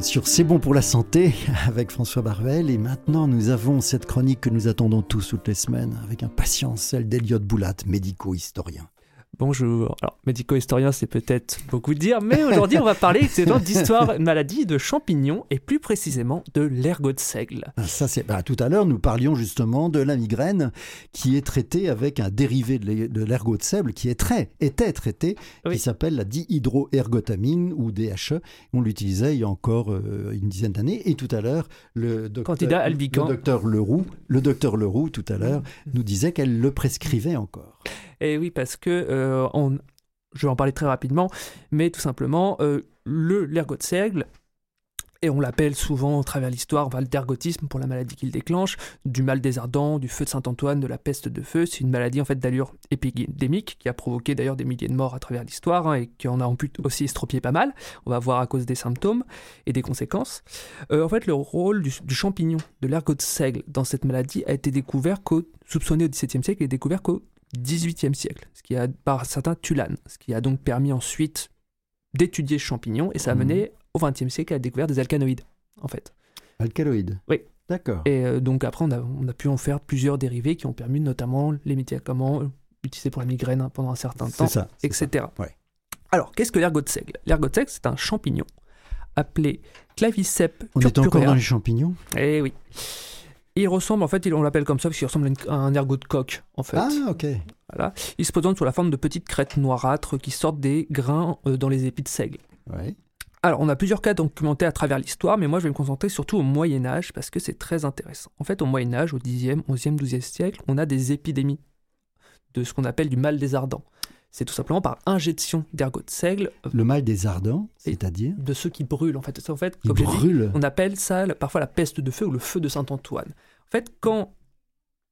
S2: Sur C'est bon pour la santé *laughs* avec François Barvel et maintenant nous avons cette chronique que nous attendons tous toutes les semaines avec impatience, celle d'Eliott Boulat, médico-historien.
S9: Bonjour. Alors, médico-historien, c'est peut-être beaucoup dire, mais aujourd'hui, on va parler d'histoire, *laughs* maladie, de champignons et plus précisément de l'ergot de seigle.
S2: Ah, Ça, c'est bah, tout à l'heure nous parlions justement de la migraine qui est traitée avec un dérivé de l'e- de l'ergot de seigle qui est très était traité
S9: Oui.
S2: qui s'appelle la dihydroergotamine ou DHE. On l'utilisait il y a encore euh, une dizaine d'années et tout à l'heure le docteur le docteur Leroux, le docteur Leroux tout à l'heure nous disait qu'elle le prescrivait encore.
S9: Et oui, parce que euh, on, je vais en parler très rapidement, mais tout simplement, euh, le l'ergot de seigle, et on l'appelle souvent, au travers l'histoire, enfin, l'ergotisme pour la maladie qu'il déclenche, du mal des ardents, du feu de Saint-Antoine, de la peste de feu. C'est une maladie en fait d'allure épidémique qui a provoqué d'ailleurs des milliers de morts à travers l'histoire hein, et qui en a en aussi estropié pas mal. On va voir à cause des symptômes et des conséquences. Euh, en fait, le rôle du, du champignon, de l'ergot de seigle dans cette maladie a été découvert qu'au soupçonné au XVIIe siècle et découvert qu'au XVIIIe siècle, ce qui a par certains Tulane, ce qui a donc permis ensuite d'étudier ce champignon et ça a
S2: Mhm.
S9: mené au XXe siècle à la découverte des alcanoïdes, en fait.
S2: Alcaloïde.
S9: Oui.
S2: D'accord.
S9: Et euh, donc après, on a, on a pu en faire plusieurs dérivés qui ont permis notamment les médicaments euh, utilisés pour la migraine hein, pendant un certain temps,
S2: ça. ça.
S9: etc.
S2: Ouais.
S9: Alors, qu'est-ce que l'ergot de seigle L'ergot de seigle, c'est un champignon appelé Claviceps
S2: On est encore dans les champignons?
S9: Eh oui. Il ressemble, en fait, on l'appelle comme ça parce qu'il ressemble à, un ergot de coq, en fait.
S2: Ah ok.
S9: Voilà. Il se présente sous la forme de petites crêtes noirâtres qui sortent des grains euh, dans les épis de seigle. Alors, on a plusieurs cas documentés à travers l'histoire, mais moi je vais me concentrer surtout au Moyen Âge parce que c'est très intéressant. En fait, au Moyen Âge, au 10e, 11e, 12e siècle, on a des épidémies de ce qu'on appelle du mal des ardents. C'est tout simplement par injection d'ergot de seigle euh,
S2: Le mal des ardents, c'est-à-dire
S9: de ceux qui brûlent. En fait, en fait comme dit, on appelle ça parfois la peste de feu ou le feu de Saint-Antoine. En fait, quand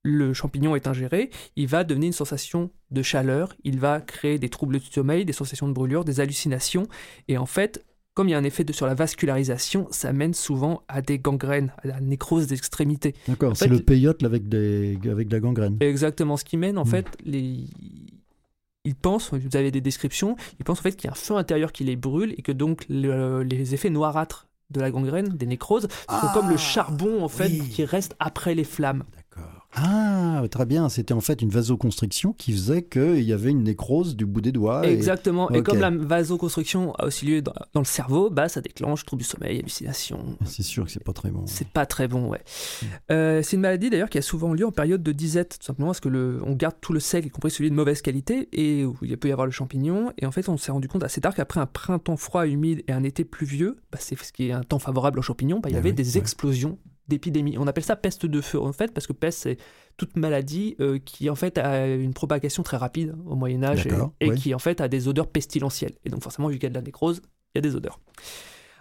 S9: le champignon est ingéré, il va donner une sensation de chaleur, il va créer des troubles du sommeil, des sensations de brûlure, des hallucinations, et en fait, comme il y a un effet de, sur la vascularisation, ça mène souvent à des gangrènes, à la nécrose d'extrémités.
S2: D'accord,
S9: En
S2: c'est le peyote avec, des, avec de la gangrène.
S9: Exactement, ce qui mène en
S2: Mm.
S9: fait les. Ils pensent, vous avez des descriptions, ils pensent en fait qu'il y a un feu intérieur qui les brûle et que donc le- les effets noirâtres de la gangrène, des nécroses, sont
S2: Ah,
S9: comme le charbon en fait
S2: oui.
S9: qui reste après les flammes.
S2: D'accord. Ah, très bien. C'était en fait une vasoconstriction qui faisait qu'il y avait une nécrose du bout des doigts. et-
S9: Exactement. Et comme la vasoconstriction a aussi lieu dans, dans le cerveau, bah ça déclenche troubles du sommeil, hallucinations.
S2: C'est sûr que c'est pas très bon.
S9: C'est pas très bon, ouais.
S2: Mm.
S9: Euh, c'est une maladie d'ailleurs qui a souvent lieu en période de disette, tout simplement parce que le, on garde tout le seigle, y compris celui de mauvaise qualité, et où il peut y avoir le champignon. Et en fait, on s'est rendu compte assez tard qu'après un printemps froid, humide et un été pluvieux, bah, c'est ce qui est un temps favorable aux champignons, bah, il y
S2: Ah
S9: avait
S2: oui,
S9: des
S2: ouais.
S9: explosions d'épidémies. On appelle ça peste de feu en fait, parce que peste c'est toute maladie euh, qui en fait a une propagation très rapide au Moyen Âge et, qui en fait a des odeurs pestilentielles. Et donc forcément, vu qu'il y a de la nécrose, il y a des odeurs.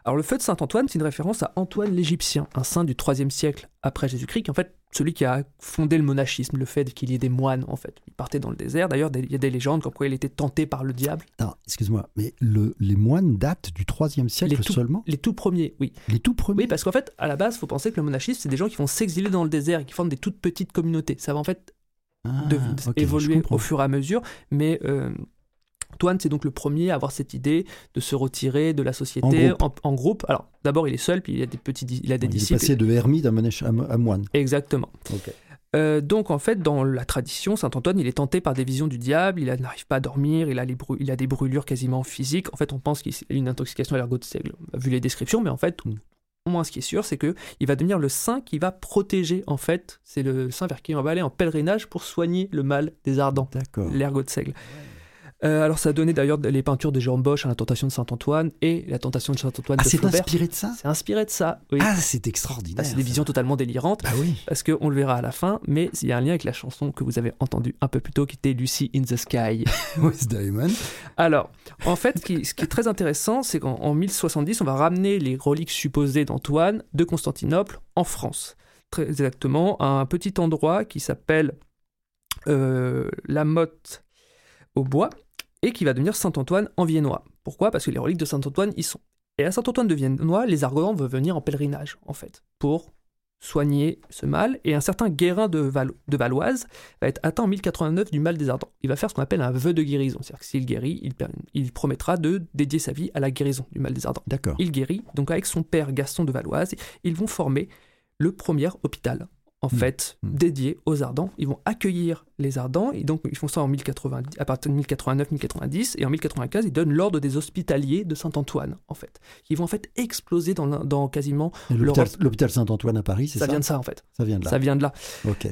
S9: Alors le feu de Saint-Antoine, c'est une référence à Antoine l'Égyptien, un saint du IIIe siècle après Jésus-Christ, qui en fait celui qui a fondé le monachisme, le fait qu'il y ait des moines en fait. Il partait dans le désert. D'ailleurs, il y a des légendes comme quoi il était tenté par le diable.
S2: Attends, excuse-moi, mais le- les moines datent du IIIe siècle
S9: Les tout-
S2: seulement?
S9: Les tout premiers, oui.
S2: Les tout premiers?
S9: Oui, parce qu'en fait, à la base, il faut penser que le monachisme, c'est des gens qui vont s'exiler dans le désert et qui forment des toutes petites communautés. Ça va en fait
S2: Ah,
S9: de- évoluer au fur et à mesure, mais euh, Antoine, c'est donc le premier à avoir cette idée de se retirer de la société
S2: En
S9: en, en groupe. Alors, d'abord, il est seul, puis il a des petits, il a des
S2: Il est
S9: disciples.
S2: passé de ermite à, moine.
S9: Exactement. Euh, donc en fait, dans la tradition, saint Antoine, il est tenté par des visions du diable, il n'arrive pas à dormir, il a, les brû- il a des brûlures quasiment physiques. En fait, on pense qu'il a une intoxication à l'ergot de seigle, vu les descriptions, mais en fait,
S2: Mm.
S9: au moins ce qui est sûr, c'est que il va devenir le saint qui va protéger, en fait, c'est le saint vers qui on va aller en pèlerinage pour soigner le mal des ardents,
S2: D'accord.
S9: l'ergot de seigle. Euh, alors ça a donné d'ailleurs les peintures de Jérôme Bosch à la tentation de Saint-Antoine et la tentation de Saint-Antoine
S2: Ah,
S9: de
S2: c'est
S9: Flaubert.
S2: inspiré de ça
S9: C'est inspiré de ça, oui.
S2: Ah, c'est extraordinaire.
S9: Ah, c'est des
S2: ça.
S9: visions totalement délirantes
S2: Ah oui.
S9: parce qu'on le verra à la fin, mais il y a un lien avec la chanson que vous avez entendue un peu plus tôt, qui était Lucy in the Sky. *laughs*
S2: Wes Diamond.
S9: Alors, en fait, ce qui, ce qui est très intéressant, c'est qu'en en 1070, on va ramener les reliques supposées d'Antoine de Constantinople en France. Très exactement, à un petit endroit qui s'appelle euh, la Motte au bois, et qui va devenir Saint-Antoine en viennois. Pourquoi? Parce que les reliques de Saint-Antoine y sont. Et à Saint-Antoine de Viennois, les Argonans veulent venir en pèlerinage, en fait, pour soigner ce mal. Et un certain Guérin de, Val- de Valoise va être atteint en 1089 du mal des ardents. Il va faire ce qu'on appelle un vœu de guérison. C'est-à-dire que s'il guérit, il promettra de dédier sa vie à la guérison du mal des ardents.
S2: D'accord.
S9: Il guérit, donc avec son père Gaston de Valoise, ils vont former le premier hôpital, en
S2: Hmm.
S9: fait,
S2: Hmm.
S9: dédié aux ardents. Ils vont accueillir les ardents, et donc ils font ça en 1090, à partir de 1089-1090, et en 1095, ils donnent l'ordre des hospitaliers de Saint-Antoine, en fait, qui vont en fait exploser dans, dans quasiment...
S2: L'hôpital Saint-Antoine à Paris, c'est
S9: Ça
S2: ça
S9: vient de ça, en fait.
S2: Ça vient de là.
S9: Ça vient de là.
S2: Ok.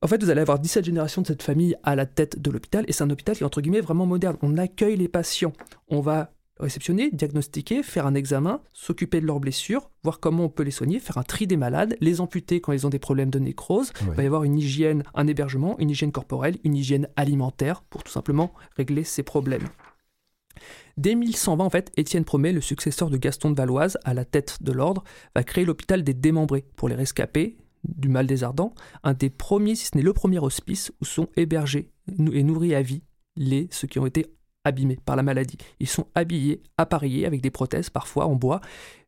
S9: En fait, vous allez avoir 17 générations de cette famille à la tête de l'hôpital, et c'est un hôpital qui est entre guillemets vraiment moderne. On accueille les patients, on va réceptionner, diagnostiquer, faire un examen, s'occuper de leurs blessures, voir comment on peut les soigner, faire un tri des malades, les amputer quand ils ont des problèmes de nécrose. Il va y avoir une hygiène, un hébergement, une hygiène corporelle, une hygiène alimentaire pour tout simplement régler ces problèmes. Dès 1120, en fait, Étienne Promet, le successeur de Gaston de Valoise, à la tête de l'ordre, va créer l'hôpital des démembrés pour les rescapés du mal des ardents, un des premiers, si ce n'est le premier hospice, où sont hébergés et nourris à vie les, ceux qui ont été abîmés par la maladie. Ils sont habillés, appareillés avec des prothèses, parfois en bois,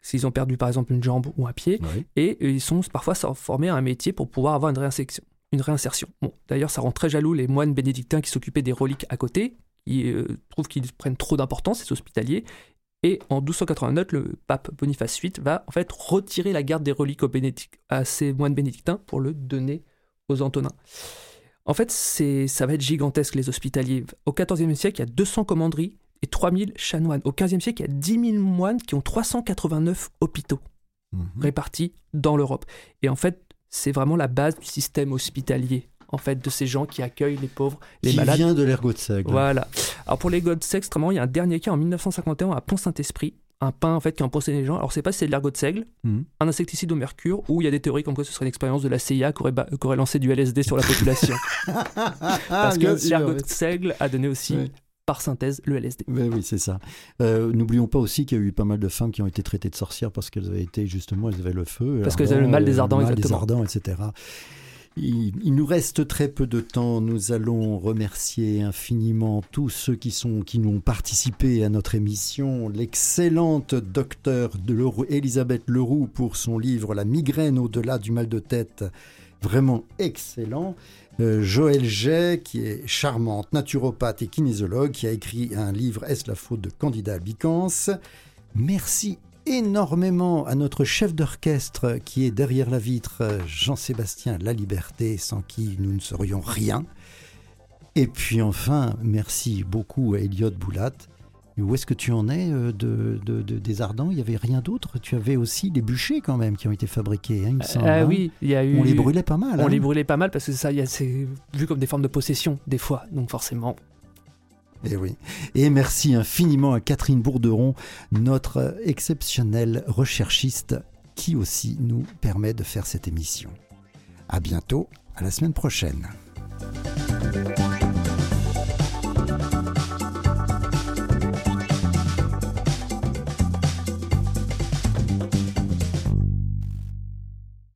S9: s'ils ont perdu par exemple une jambe ou un pied,
S2: Oui.
S9: et euh, ils sont parfois formés à un métier pour pouvoir avoir une réinsertion. Une réinsertion. Bon, D'ailleurs, ça rend très jaloux les moines bénédictins qui s'occupaient des reliques à côté, qui euh, trouvent qu'ils prennent trop d'importance, ces hospitaliers. Et en 1289, le pape Boniface VIII va en fait retirer la garde des reliques aux à ces moines bénédictins pour le donner aux Antonins. En fait, c'est, ça va être gigantesque les hospitaliers. Au XIVe siècle, il y a 200 commanderies et 3000 chanoines. Au XVe siècle, il y a 10 000 moines qui ont 389 hôpitaux
S2: Mhm.
S9: répartis dans l'Europe. Et en fait, c'est vraiment la base du système hospitalier, en fait, de ces gens qui accueillent les pauvres, les
S2: Qui
S9: malades.
S2: vient de l'ergot de seigle.
S9: Voilà. Alors pour sexes, vraiment, il y a un dernier cas en 1951 à Pont-Saint-Esprit, un pain en fait qui a empoisonné les gens. Alors c'est pas si c'est de l'ergot de seigle,
S2: Mhm.
S9: un insecticide au mercure, ou il y a des théories comme quoi ce serait une expérience de la CIA qui aurait, ba- qui aurait lancé du LSD sur la population. *laughs* Parce
S2: bien
S9: que
S2: sûr,
S9: l'ergot
S2: ouais.
S9: de seigle a donné aussi,
S2: Ouais.
S9: par synthèse, le LSD.
S2: Oui, oui, c'est ça. Euh, N'oublions pas aussi qu'il y a eu pas mal de femmes qui ont été traitées de sorcières parce qu'elles avaient été justement, elles avaient le feu.
S9: Parce qu'elles avaient le mal des ardents,
S2: le mal des
S9: exactement.
S2: ardents, etc. Il, nous reste très peu de temps. Nous allons remercier infiniment tous ceux qui, sont, qui nous ont participé à notre émission. L'excellente docteure de Leroux, Elisabeth Leroux pour son livre La migraine au-delà du mal de tête. Vraiment excellent. Euh, Joël Jay, qui est charmante, naturopathe et kinésiologue, qui a écrit un livre Est-ce la faute de candidat Albicans Merci énormément à notre chef d'orchestre qui est derrière la vitre, Jean-Sébastien Laliberté, sans qui nous ne serions rien. Et puis enfin, merci beaucoup à Elliot Boulat. Où est-ce que tu en es euh, de, de- de- des Ardents? Il n'y avait rien d'autre Tu avais aussi les bûchers quand même qui ont été fabriqués, hein, il me semble,
S9: Ah
S2: hein
S9: oui, il y a eu.
S2: On les brûlait pas mal.
S9: On
S2: hein
S9: les brûlait pas mal parce que ça, c'est vu comme des formes de possession des fois. Donc forcément,
S2: Et Eh oui. Et merci infiniment à Catherine Bourderon, notre exceptionnelle recherchiste qui aussi nous permet de faire cette émission. À bientôt, à la semaine prochaine.